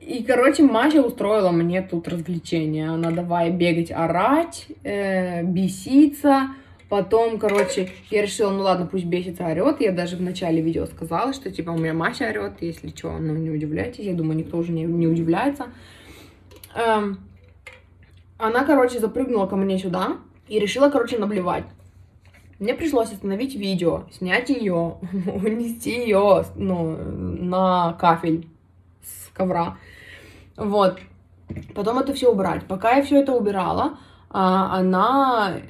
[SPEAKER 1] И, короче, Маша устроила мне тут развлечение. Она давай бегать, орать, э, беситься. Потом, короче, я решила, ну ладно, пусть бесится, орет. Я даже в начале видео сказала, что, типа, у меня Маша орет, если что, ну, не удивляйтесь. Я думаю, никто уже не, не удивляется. Эм, она, короче, запрыгнула ко мне сюда и решила, короче, наблевать. Мне пришлось остановить видео, снять ее, унести ее, ну, на кафель ковра. Вот. Потом это все убрать. Пока я все это убирала, а, она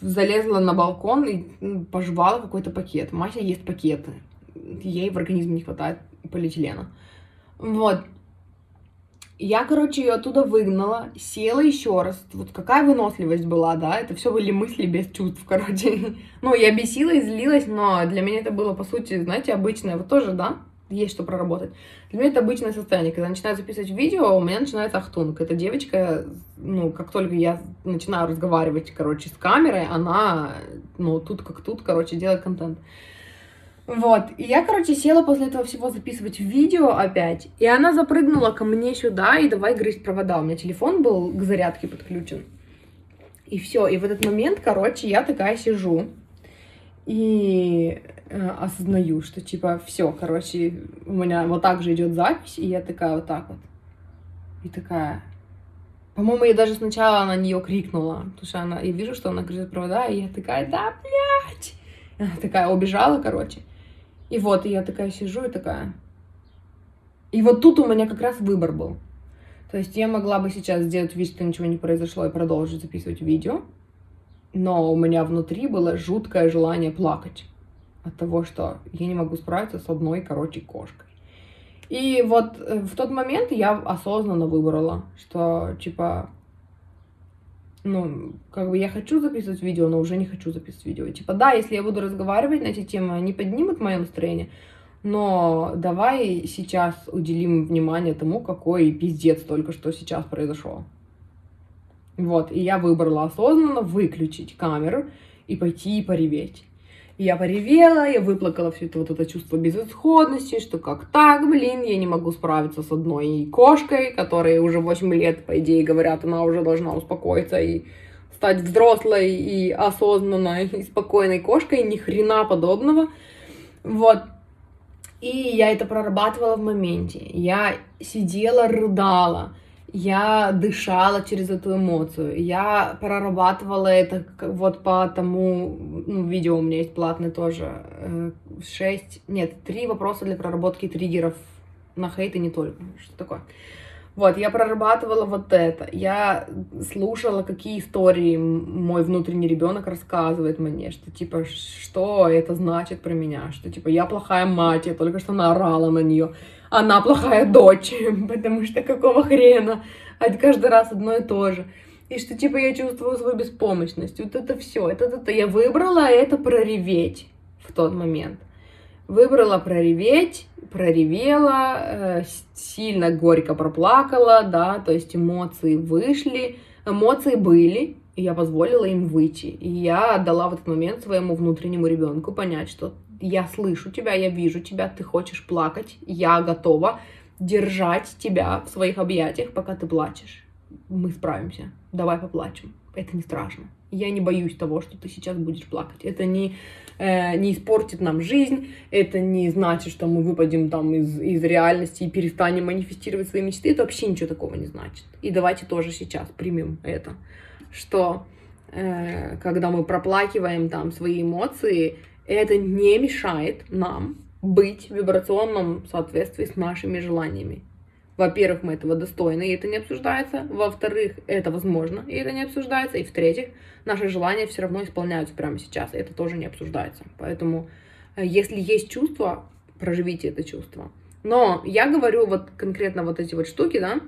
[SPEAKER 1] залезла на балкон и пожевала какой-то пакет. Мася ест пакеты. Ей в организме не хватает полиэтилена. Вот. Я, короче, ее оттуда выгнала, села еще раз. Вот какая выносливость была, да? Это все были мысли без чувств, короче. Ну, я бесилась, злилась, но для меня это было, по сути, знаете, обычное. Вот тоже, да? Есть что проработать. Для меня это обычное состояние. Когда начинаю записывать видео, у меня начинается ахтунг. Эта девочка, ну, как только я начинаю разговаривать, короче, с камерой, она, ну, тут как тут, короче, делает контент. Вот, и я, короче, села после этого всего записывать видео опять, и она запрыгнула ко мне сюда и давай грызть провода. У меня телефон был к зарядке подключен. И все, и в этот момент, короче, я такая сижу и э, осознаю, что типа все, короче, у меня вот так же идет запись, и я такая вот так вот. И такая, по-моему, я даже сначала на нее крикнула, потому что она, я вижу, что она грызет провода, и я такая, да, блядь! Она такая убежала, короче. И вот, и я такая сижу и такая... И вот тут у меня как раз выбор был. То есть я могла бы сейчас сделать вид, что ничего не произошло и продолжить записывать видео, но у меня внутри было жуткое желание плакать от того, что я не могу справиться с одной, короче, кошкой. И вот э, в тот момент я осознанно выбрала, что, типа, ну, как бы я хочу записывать видео, но уже не хочу записывать видео. Типа, да, если я буду разговаривать на эти темы, они поднимут мое настроение, но давай сейчас уделим внимание тому, какой пиздец только что сейчас произошел. Вот, и я выбрала осознанно выключить камеру и пойти и пореветь я поревела, я выплакала все это вот это чувство безысходности, что как так, блин, я не могу справиться с одной кошкой, которая уже 8 лет, по идее, говорят, она уже должна успокоиться и стать взрослой и осознанной и спокойной кошкой, ни хрена подобного. Вот. И я это прорабатывала в моменте. Я сидела, рыдала я дышала через эту эмоцию, я прорабатывала это вот по тому, ну, видео у меня есть платное тоже, э, шесть, нет, три вопроса для проработки триггеров на хейт и не только, что такое. Вот, я прорабатывала вот это. Я слушала, какие истории мой внутренний ребенок рассказывает мне, что типа, что это значит про меня, что типа я плохая мать, я только что наорала на нее, она плохая дочь, потому что какого хрена, а каждый раз одно и то же. И что типа я чувствую свою беспомощность. Вот это все, это, это я выбрала это прореветь в тот момент. Выбрала прореветь, проревела, э, сильно горько проплакала, да, то есть эмоции вышли, эмоции были, и я позволила им выйти. И я отдала в этот момент своему внутреннему ребенку понять, что я слышу тебя, я вижу тебя, ты хочешь плакать, я готова держать тебя в своих объятиях, пока ты плачешь. Мы справимся, давай поплачем, это не страшно. Я не боюсь того, что ты сейчас будешь плакать. Это не не испортит нам жизнь, это не значит, что мы выпадем там из, из реальности и перестанем манифестировать свои мечты, это вообще ничего такого не значит. И давайте тоже сейчас примем это, что э, когда мы проплакиваем там свои эмоции, это не мешает нам быть в вибрационном соответствии с нашими желаниями. Во-первых, мы этого достойны, и это не обсуждается. Во-вторых, это возможно, и это не обсуждается. И в-третьих, наши желания все равно исполняются прямо сейчас, и это тоже не обсуждается. Поэтому, э, если есть чувство, проживите это чувство. Но я говорю вот конкретно вот эти вот штуки, да,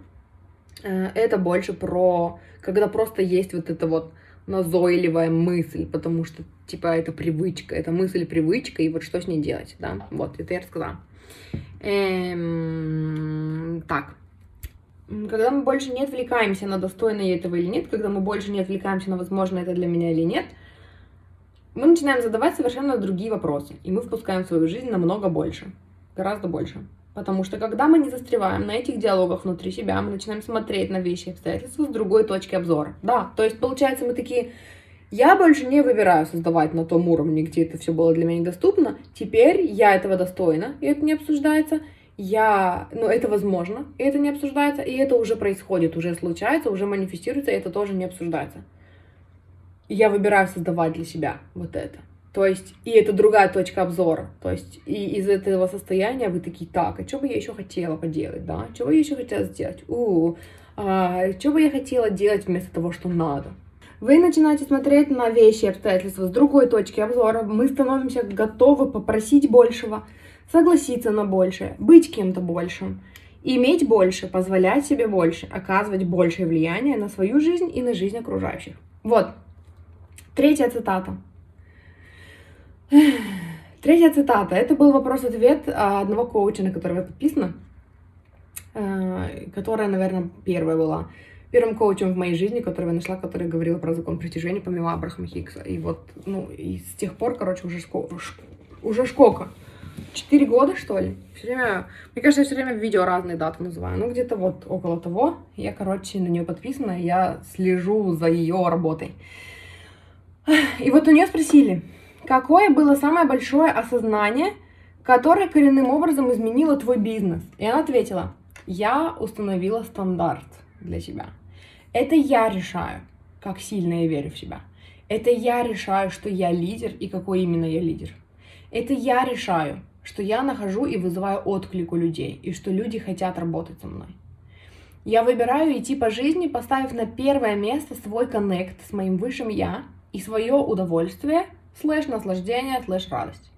[SPEAKER 1] э, это больше про, когда просто есть вот это вот назойливая мысль, потому что, типа, это привычка, это мысль привычка, и вот что с ней делать, да, вот, это я рассказала. Эм, так. Когда мы больше не отвлекаемся на достойно этого или нет, когда мы больше не отвлекаемся на возможно это для меня или нет, мы начинаем задавать совершенно другие вопросы, и мы впускаем в свою жизнь намного больше, гораздо больше. Потому что когда мы не застреваем на этих диалогах внутри себя, мы начинаем смотреть на вещи и обстоятельства с другой точки обзора. Да, то есть получается мы такие, я больше не выбираю создавать на том уровне, где это все было для меня недоступно. Теперь я этого достойна, и это не обсуждается. Я, ну, это возможно, и это не обсуждается, и это уже происходит, уже случается, уже манифестируется, и это тоже не обсуждается. Я выбираю создавать для себя вот это. То есть, и это другая точка обзора. То есть, и из этого состояния вы такие, так, а что бы я еще хотела поделать, да? Что бы я еще хотела сделать? У, а, что бы я хотела делать вместо того, что надо? Вы начинаете смотреть на вещи и обстоятельства с другой точки обзора. Мы становимся готовы попросить большего, согласиться на большее, быть кем-то большим. Иметь больше, позволять себе больше, оказывать большее влияние на свою жизнь и на жизнь окружающих. Вот. Третья цитата. Третья цитата. Это был вопрос-ответ одного коуча, на которого я подписана, э, которая, наверное, первая была первым коучем в моей жизни, которого я нашла, который говорил про закон притяжения, помимо Абрахама Хиггса. И вот, ну, и с тех пор, короче, уже, шко... уже шкока. Четыре года, что ли? Все время, мне кажется, я все время видео разные даты называю. Ну, где-то вот около того. Я, короче, на нее подписана, я слежу за ее работой. И вот у нее спросили, какое было самое большое осознание, которое коренным образом изменило твой бизнес? И она ответила, я установила стандарт для себя. Это я решаю, как сильно я верю в себя. Это я решаю, что я лидер и какой именно я лидер. Это я решаю, что я нахожу и вызываю отклик у людей, и что люди хотят работать со мной. Я выбираю идти по жизни, поставив на первое место свой коннект с моим высшим я и свое удовольствие, слэш наслаждение, слэш радость.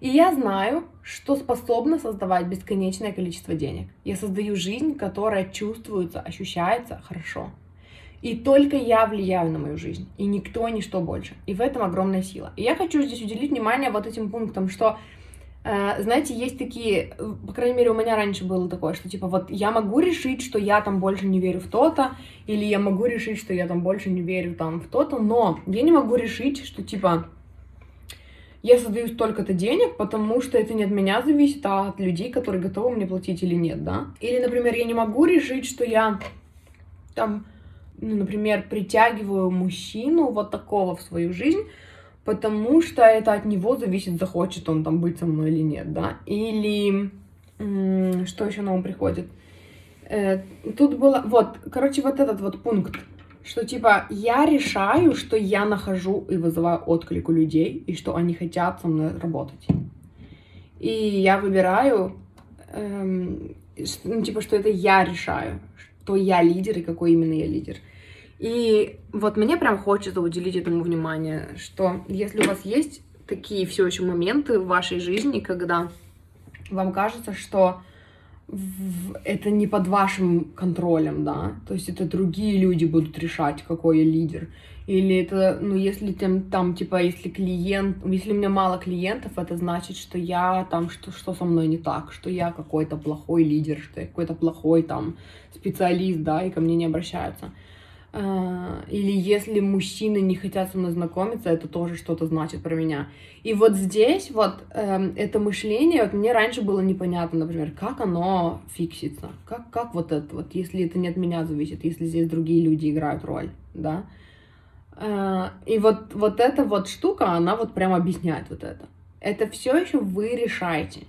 [SPEAKER 1] И я знаю, что способна создавать бесконечное количество денег. Я создаю жизнь, которая чувствуется, ощущается хорошо. И только я влияю на мою жизнь, и никто, ничто больше. И в этом огромная сила. И я хочу здесь уделить внимание вот этим пунктам, что э, знаете, есть такие, по крайней мере, у меня раньше было такое, что типа вот я могу решить, что я там больше не верю в то-то, или я могу решить, что я там больше не верю там в то-то, но я не могу решить, что типа я создаю столько-то денег, потому что это не от меня зависит, а от людей, которые готовы мне платить или нет, да. Или, например, я не могу решить, что я там, ну, например, притягиваю мужчину вот такого в свою жизнь, потому что это от него зависит, захочет он там быть со мной или нет, да. Или что еще на ум приходит? Э, тут было, вот, короче, вот этот вот пункт что типа я решаю, что я нахожу и вызываю отклик у людей, и что они хотят со мной работать. И я выбираю, эм, ну, типа, что это я решаю, что я лидер и какой именно я лидер. И вот мне прям хочется уделить этому внимание, что если у вас есть такие все еще моменты в вашей жизни, когда вам кажется, что это не под вашим контролем, да, то есть это другие люди будут решать, какой я лидер. Или это, ну, если там, там, типа, если клиент, если у меня мало клиентов, это значит, что я там, что, что со мной не так, что я какой-то плохой лидер, что я какой-то плохой там специалист, да, и ко мне не обращаются. А, или если мужчины не хотят со мной знакомиться, это тоже что-то значит про меня. И вот здесь вот э, это мышление, вот мне раньше было непонятно, например, как оно фиксится, как, как вот это, вот если это не от меня зависит, если здесь другие люди играют роль, да. Э, и вот, вот эта вот штука, она вот прям объясняет вот это. Это все еще вы решаете.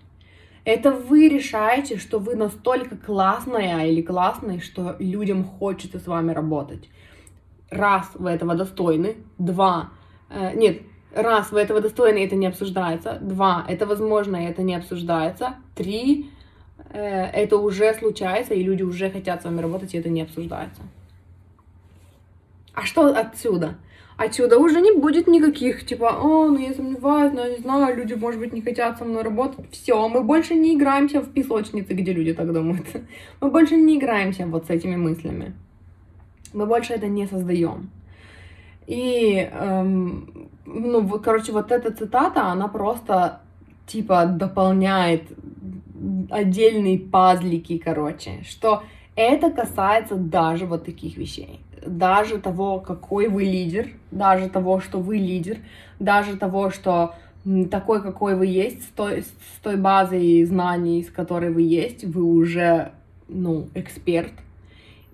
[SPEAKER 1] Это вы решаете, что вы настолько классная или классный, что людям хочется с вами работать. Раз, вы этого достойны. Два, э, нет, раз, вы этого достойны, это не обсуждается. Два, это возможно, и это не обсуждается. Три, э, это уже случается, и люди уже хотят с вами работать, и это не обсуждается. А что отсюда? Отсюда уже не будет никаких, типа, о, ну я сомневаюсь, ну я не знаю, люди, может быть, не хотят со мной работать. Все, мы больше не играемся в песочнице, где люди так думают. Мы больше не играемся вот с этими мыслями. Мы больше это не создаем. И, эм, ну, короче, вот эта цитата, она просто, типа, дополняет отдельные пазлики, короче, что это касается даже вот таких вещей даже того, какой вы лидер, даже того, что вы лидер, даже того, что такой, какой вы есть, с той, с той базой знаний, с которой вы есть, вы уже, ну, эксперт.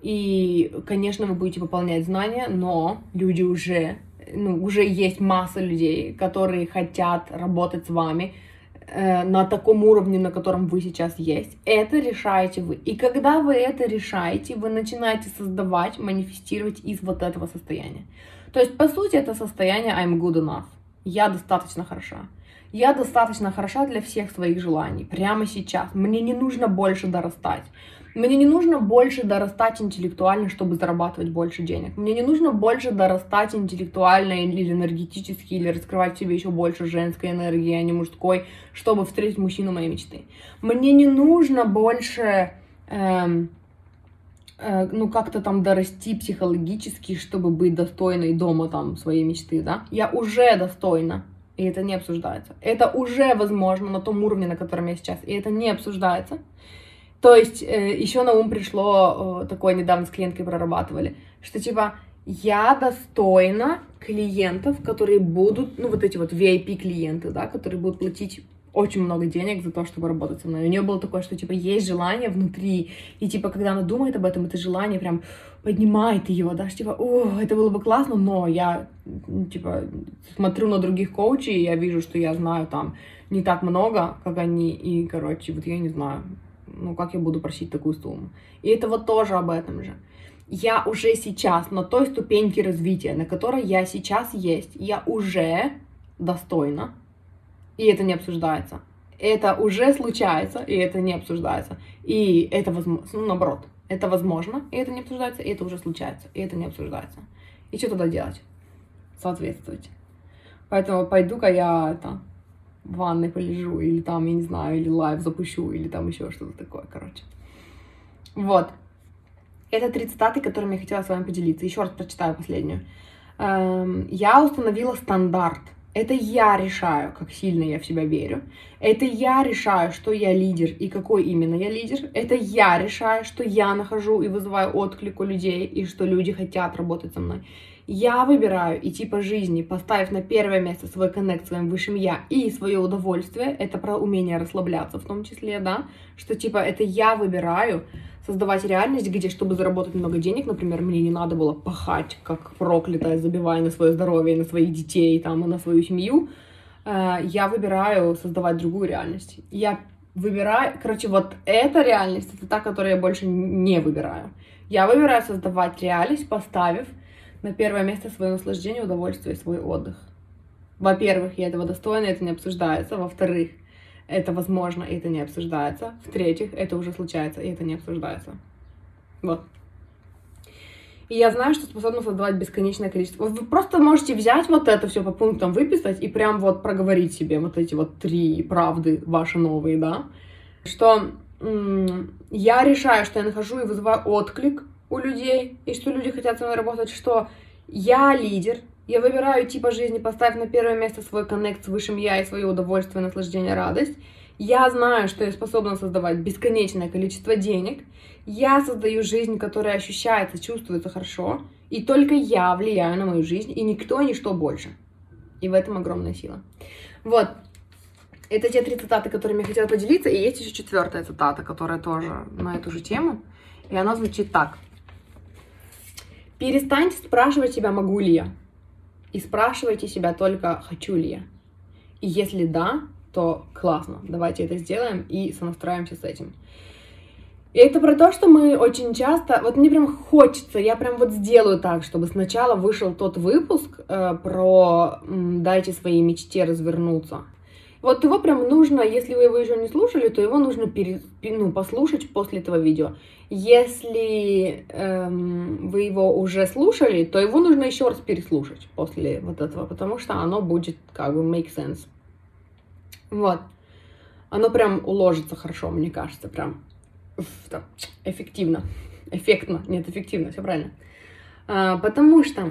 [SPEAKER 1] И, конечно, вы будете выполнять знания, но люди уже, ну, уже есть масса людей, которые хотят работать с вами, на таком уровне, на котором вы сейчас есть. Это решаете вы. И когда вы это решаете, вы начинаете создавать, манифестировать из вот этого состояния. То есть, по сути, это состояние I'm good enough. Я достаточно хороша. Я достаточно хороша для всех своих желаний. Прямо сейчас. Мне не нужно больше дорастать. Мне не нужно больше дорастать интеллектуально, чтобы зарабатывать больше денег. Мне не нужно больше дорастать интеллектуально или энергетически, или раскрывать в себе еще больше женской энергии, а не мужской, чтобы встретить мужчину моей мечты. Мне не нужно больше эм, э, ну, как-то там дорасти психологически, чтобы быть достойной дома там своей мечты, да. Я уже достойна, и это не обсуждается. Это уже возможно на том уровне, на котором я сейчас, и это не обсуждается. То есть э, еще на ум пришло, э, такое недавно с клиенткой прорабатывали, что типа я достойна клиентов, которые будут, ну вот эти вот VIP клиенты, да, которые будут платить очень много денег за то, чтобы работать со мной. У нее было такое, что, типа, есть желание внутри, и, типа, когда она думает об этом, это желание прям поднимает ее, да, что, типа, о, это было бы классно, но я, типа, смотрю на других коучей, и я вижу, что я знаю там не так много, как они, и, короче, вот я не знаю, ну, как я буду просить такую сумму. И это вот тоже об этом же. Я уже сейчас на той ступеньке развития, на которой я сейчас есть, я уже достойна и это не обсуждается. Это уже случается, и это не обсуждается. И это возможно, ну, наоборот, это возможно, и это не обсуждается, и это уже случается, и это не обсуждается. И что тогда делать? Соответствовать. Поэтому пойду-ка я это, в ванной полежу, или там, я не знаю, или live запущу, или там еще что-то такое, короче. Вот. Это три цитаты, которыми я хотела с вами поделиться. Еще раз прочитаю последнюю. Эм, я установила стандарт это я решаю, как сильно я в себя верю. Это я решаю, что я лидер и какой именно я лидер. Это я решаю, что я нахожу и вызываю отклик у людей, и что люди хотят работать со мной. Я выбираю идти по жизни, поставив на первое место свой коннект своим высшим я и свое удовольствие. Это про умение расслабляться в том числе, да, что типа это я выбираю создавать реальность, где, чтобы заработать много денег, например, мне не надо было пахать, как проклятая, забивая на свое здоровье, на своих детей, там, и на свою семью, э, я выбираю создавать другую реальность. Я выбираю, короче, вот эта реальность, это та, которую я больше не выбираю. Я выбираю создавать реальность, поставив на первое место свое наслаждение, удовольствие и свой отдых. Во-первых, я этого достойна, это не обсуждается. Во-вторых, это возможно, и это не обсуждается. В-третьих, это уже случается, и это не обсуждается. Вот. И я знаю, что способна создавать бесконечное количество. Вы просто можете взять вот это все по пунктам выписать и прям вот проговорить себе вот эти вот три правды ваши новые, да. Что я решаю, что я нахожу и вызываю отклик у людей, и что люди хотят со мной работать, что я лидер, я выбираю типа жизни, поставив на первое место свой коннект с высшим я и свое удовольствие, наслаждение, радость. Я знаю, что я способна создавать бесконечное количество денег. Я создаю жизнь, которая ощущается, чувствуется хорошо. И только я влияю на мою жизнь, и никто, и ничто больше. И в этом огромная сила. Вот. Это те три цитаты, которыми я хотела поделиться. И есть еще четвертая цитата, которая тоже на эту же тему. И она звучит так. Перестаньте спрашивать себя, могу ли я и спрашивайте себя только, хочу ли я. И если да, то классно, давайте это сделаем и сонастраиваемся с этим. И это про то, что мы очень часто, вот мне прям хочется, я прям вот сделаю так, чтобы сначала вышел тот выпуск э, про дайте своей мечте развернуться. Вот его прям нужно, если вы его еще не слушали, то его нужно пере, ну, послушать после этого видео. Если эм, вы его уже слушали, то его нужно еще раз переслушать после вот этого, потому что оно будет как бы make sense. Вот. Оно прям уложится хорошо, мне кажется, прям так, эффективно. Эффектно. Нет, эффективно, все правильно. А, потому что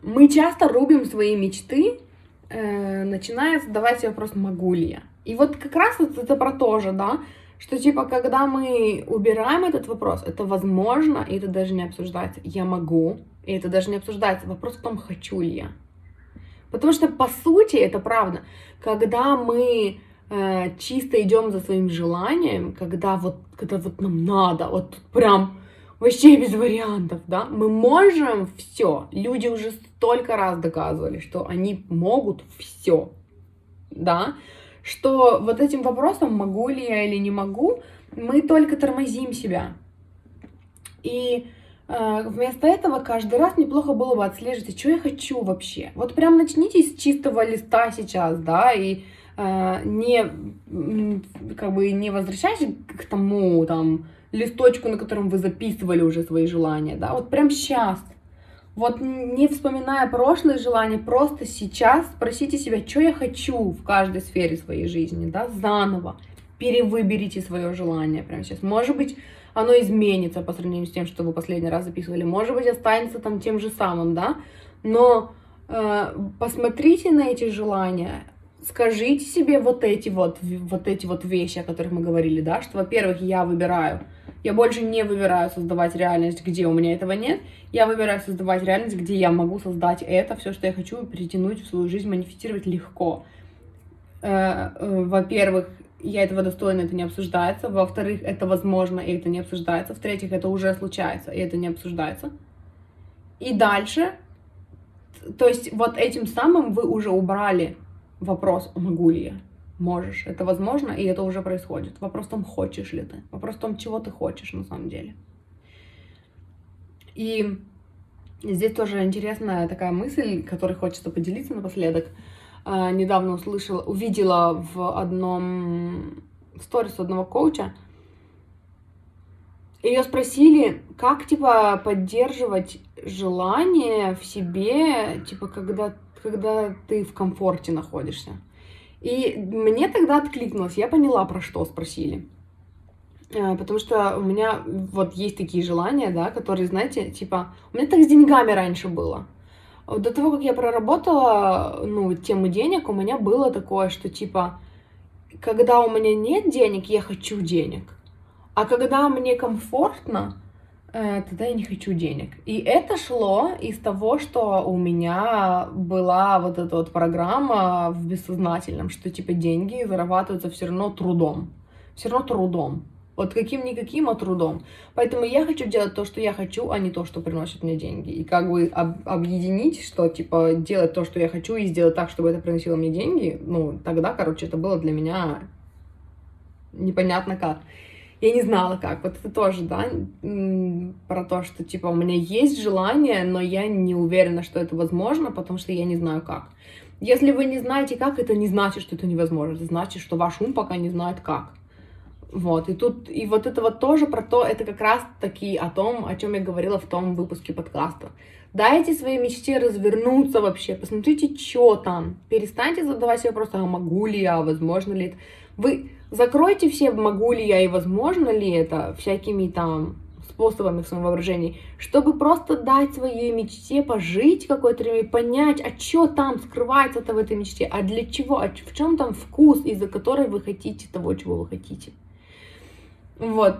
[SPEAKER 1] мы часто рубим свои мечты э, начинает задавать себе вопрос, могу ли я. И вот как раз вот это про то же, да, что типа, когда мы убираем этот вопрос, это возможно, и это даже не обсуждается. Я могу, и это даже не обсуждается. Вопрос в том, хочу ли я. Потому что, по сути, это правда. Когда мы э, чисто идем за своим желанием, когда вот, когда вот нам надо, вот прям вообще без вариантов, да, мы можем все. Люди уже столько раз доказывали, что они могут все, да, что вот этим вопросом, могу ли я или не могу, мы только тормозим себя. И э, вместо этого каждый раз неплохо было бы отслеживать, что я хочу вообще. Вот прям начните с чистого листа сейчас, да, и э, не, как бы не возвращайтесь к тому, там, листочку, на котором вы записывали уже свои желания, да, вот прям сейчас. Вот не вспоминая прошлые желания, просто сейчас спросите себя, что я хочу в каждой сфере своей жизни, да, заново. перевыберите свое желание прямо сейчас. Может быть, оно изменится по сравнению с тем, что вы последний раз записывали. Может быть, останется там тем же самым, да? Но э, посмотрите на эти желания, скажите себе вот эти вот, вот эти вот вещи, о которых мы говорили, да, что, во-первых, я выбираю, я больше не выбираю создавать реальность, где у меня этого нет, я выбираю создавать реальность, где я могу создать это, все, что я хочу, притянуть в свою жизнь, манифестировать легко. Э, э, во-первых, я этого достойна, это не обсуждается. Во-вторых, это возможно, и это не обсуждается. В-третьих, это уже случается, и это не обсуждается. И дальше, то есть вот этим самым вы уже убрали вопрос, могу ли я, можешь, это возможно, и это уже происходит. Вопрос в том, хочешь ли ты, вопрос в том, чего ты хочешь на самом деле. И здесь тоже интересная такая мысль, которой хочется поделиться напоследок. А, недавно услышала, увидела в одном сторис одного коуча, ее спросили, как, типа, поддерживать желание в себе, типа, когда, когда ты в комфорте находишься. И мне тогда откликнулось, я поняла, про что спросили. А, потому что у меня вот есть такие желания, да, которые, знаете, типа, у меня так с деньгами раньше было. До того, как я проработала, ну, тему денег, у меня было такое, что, типа, когда у меня нет денег, я хочу денег. А когда мне комфортно, э, тогда я не хочу денег. И это шло из того, что у меня была вот эта вот программа в бессознательном, что, типа, деньги зарабатываются все равно трудом. Все равно трудом. Вот каким-никаким, а трудом. Поэтому я хочу делать то, что я хочу, а не то, что приносит мне деньги. И как бы об, объединить, что, типа, делать то, что я хочу, и сделать так, чтобы это приносило мне деньги, ну, тогда, короче, это было для меня непонятно как. Я не знала как. Вот это тоже, да, про то, что, типа, у меня есть желание, но я не уверена, что это возможно, потому что я не знаю как. Если вы не знаете как, это не значит, что это невозможно. Это значит, что ваш ум пока не знает как. Вот, и тут, и вот это вот тоже про то, это как раз таки о том, о чем я говорила в том выпуске подкаста. Дайте своей мечте развернуться вообще, посмотрите, что там. Перестаньте задавать себе вопрос, а могу ли я, возможно ли это. Вы закройте все могу ли я и возможно ли это всякими там способами в своем воображении, чтобы просто дать своей мечте пожить какое-то время понять, а что там скрывается-то в этой мечте, а для чего, а в чем там вкус, из-за которой вы хотите того, чего вы хотите. Вот.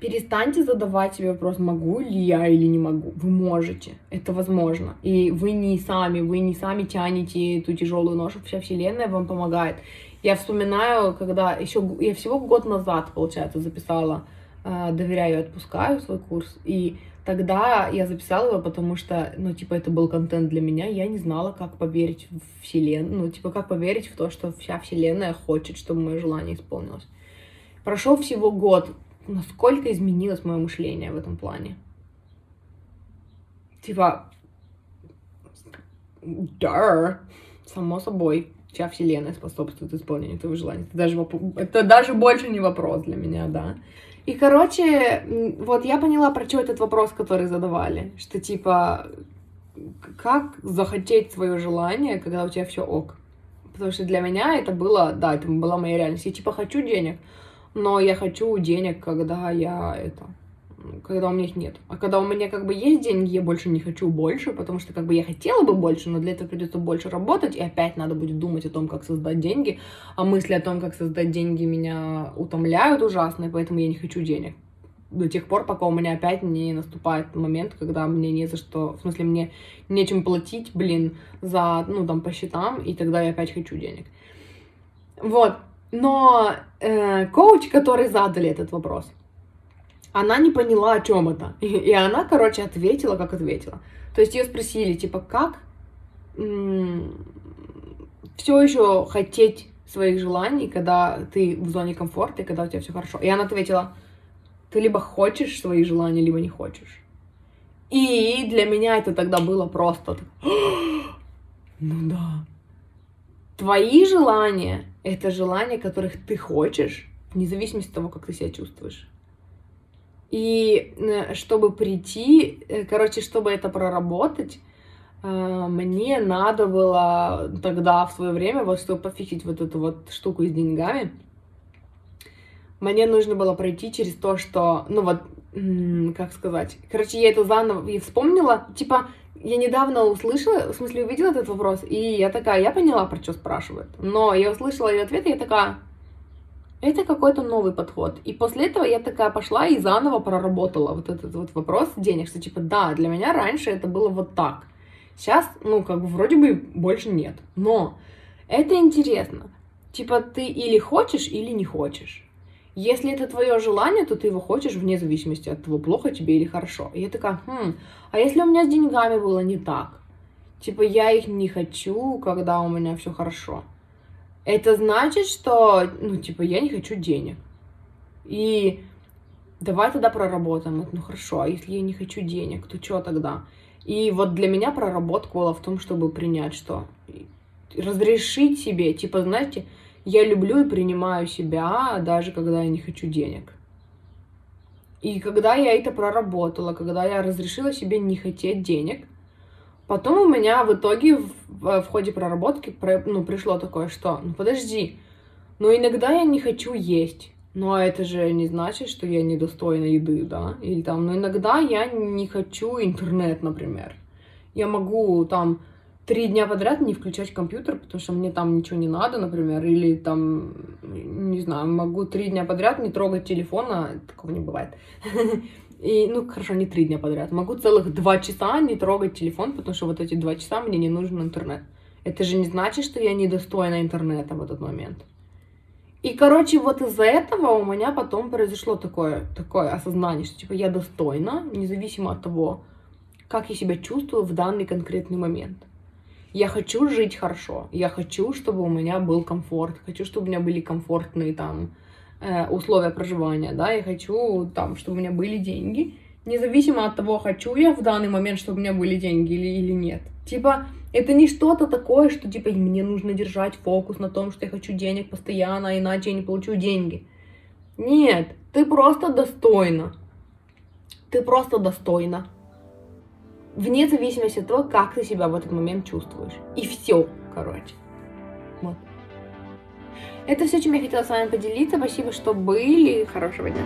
[SPEAKER 1] Перестаньте задавать себе вопрос, могу ли я или не могу. Вы можете, это возможно. И вы не сами, вы не сами тянете эту тяжелую ношу, вся вселенная вам помогает. Я вспоминаю, когда еще, я всего год назад, получается, записала э, «Доверяю и отпускаю» свой курс, и тогда я записала его, потому что, ну, типа, это был контент для меня, я не знала, как поверить в вселенную, ну, типа, как поверить в то, что вся вселенная хочет, чтобы мое желание исполнилось. Прошел всего год. Насколько изменилось мое мышление в этом плане? Типа, да, само собой, вся вселенная способствует исполнению твоего желания. Это даже, это даже больше не вопрос для меня, да. И, короче, вот я поняла, про что этот вопрос, который задавали. Что, типа, как захотеть свое желание, когда у тебя все ок. Потому что для меня это было, да, это была моя реальность. Я, типа, хочу денег, но я хочу денег, когда я это, когда у меня их нет. А когда у меня как бы есть деньги, я больше не хочу больше, потому что как бы я хотела бы больше, но для этого придется больше работать, и опять надо будет думать о том, как создать деньги, а мысли о том, как создать деньги, меня утомляют ужасно, и поэтому я не хочу денег. До тех пор, пока у меня опять не наступает момент, когда мне не за что, в смысле, мне нечем платить, блин, за, ну, там, по счетам, и тогда я опять хочу денег. Вот, но э, коуч, который задали этот вопрос, она не поняла, о чем это. И, и она, короче, ответила, как ответила. То есть ее спросили, типа, как все еще хотеть своих желаний, когда ты в зоне комфорта и когда у тебя все хорошо. И она ответила, ты либо хочешь свои желания, либо не хочешь. И для меня это тогда было просто, ну да, твои желания — это желания, которых ты хочешь, вне зависимости от того, как ты себя чувствуешь. И э, чтобы прийти, э, короче, чтобы это проработать, э, мне надо было тогда, в свое время, вот чтобы пофиксить вот эту вот штуку с деньгами, мне нужно было пройти через то, что, ну вот, как сказать, короче, я это заново и вспомнила, типа, я недавно услышала, в смысле, увидела этот вопрос, и я такая, я поняла, про что спрашивают, но я услышала ее ответ, и я такая, это какой-то новый подход. И после этого я такая пошла и заново проработала вот этот вот вопрос денег, что типа, да, для меня раньше это было вот так. Сейчас, ну, как бы вроде бы больше нет. Но это интересно. Типа, ты или хочешь, или не хочешь. Если это твое желание, то ты его хочешь вне зависимости от того, плохо тебе или хорошо. И я такая, хм, а если у меня с деньгами было не так? Типа, я их не хочу, когда у меня все хорошо это значит, что, ну, типа, я не хочу денег. И давай тогда проработаем. Ну, хорошо, а если я не хочу денег, то что тогда? И вот для меня проработка была в том, чтобы принять, что разрешить себе, типа, знаете, я люблю и принимаю себя, даже когда я не хочу денег. И когда я это проработала, когда я разрешила себе не хотеть денег, Потом у меня в итоге в, в, ходе проработки ну, пришло такое, что, ну подожди, но иногда я не хочу есть. Но это же не значит, что я недостойна еды, да? Или там, но иногда я не хочу интернет, например. Я могу там три дня подряд не включать компьютер, потому что мне там ничего не надо, например, или там, не знаю, могу три дня подряд не трогать телефона, такого не бывает. И, ну, хорошо, не три дня подряд. Могу целых два часа не трогать телефон, потому что вот эти два часа мне не нужен интернет. Это же не значит, что я недостойна интернета в этот момент. И, короче, вот из-за этого у меня потом произошло такое, такое осознание, что, типа, я достойна, независимо от того, как я себя чувствую в данный конкретный момент. Я хочу жить хорошо, я хочу, чтобы у меня был комфорт, хочу, чтобы у меня были комфортные там Э, условия проживания, да, я хочу там, чтобы у меня были деньги, независимо от того, хочу я в данный момент, чтобы у меня были деньги или, или нет. Типа, это не что-то такое, что, типа, мне нужно держать фокус на том, что я хочу денег постоянно, иначе я не получу деньги. Нет, ты просто достойна. Ты просто достойна. Вне зависимости от того, как ты себя в этот момент чувствуешь. И все, короче. Это все, чем я хотела с вами поделиться. Спасибо, что были. Хорошего дня.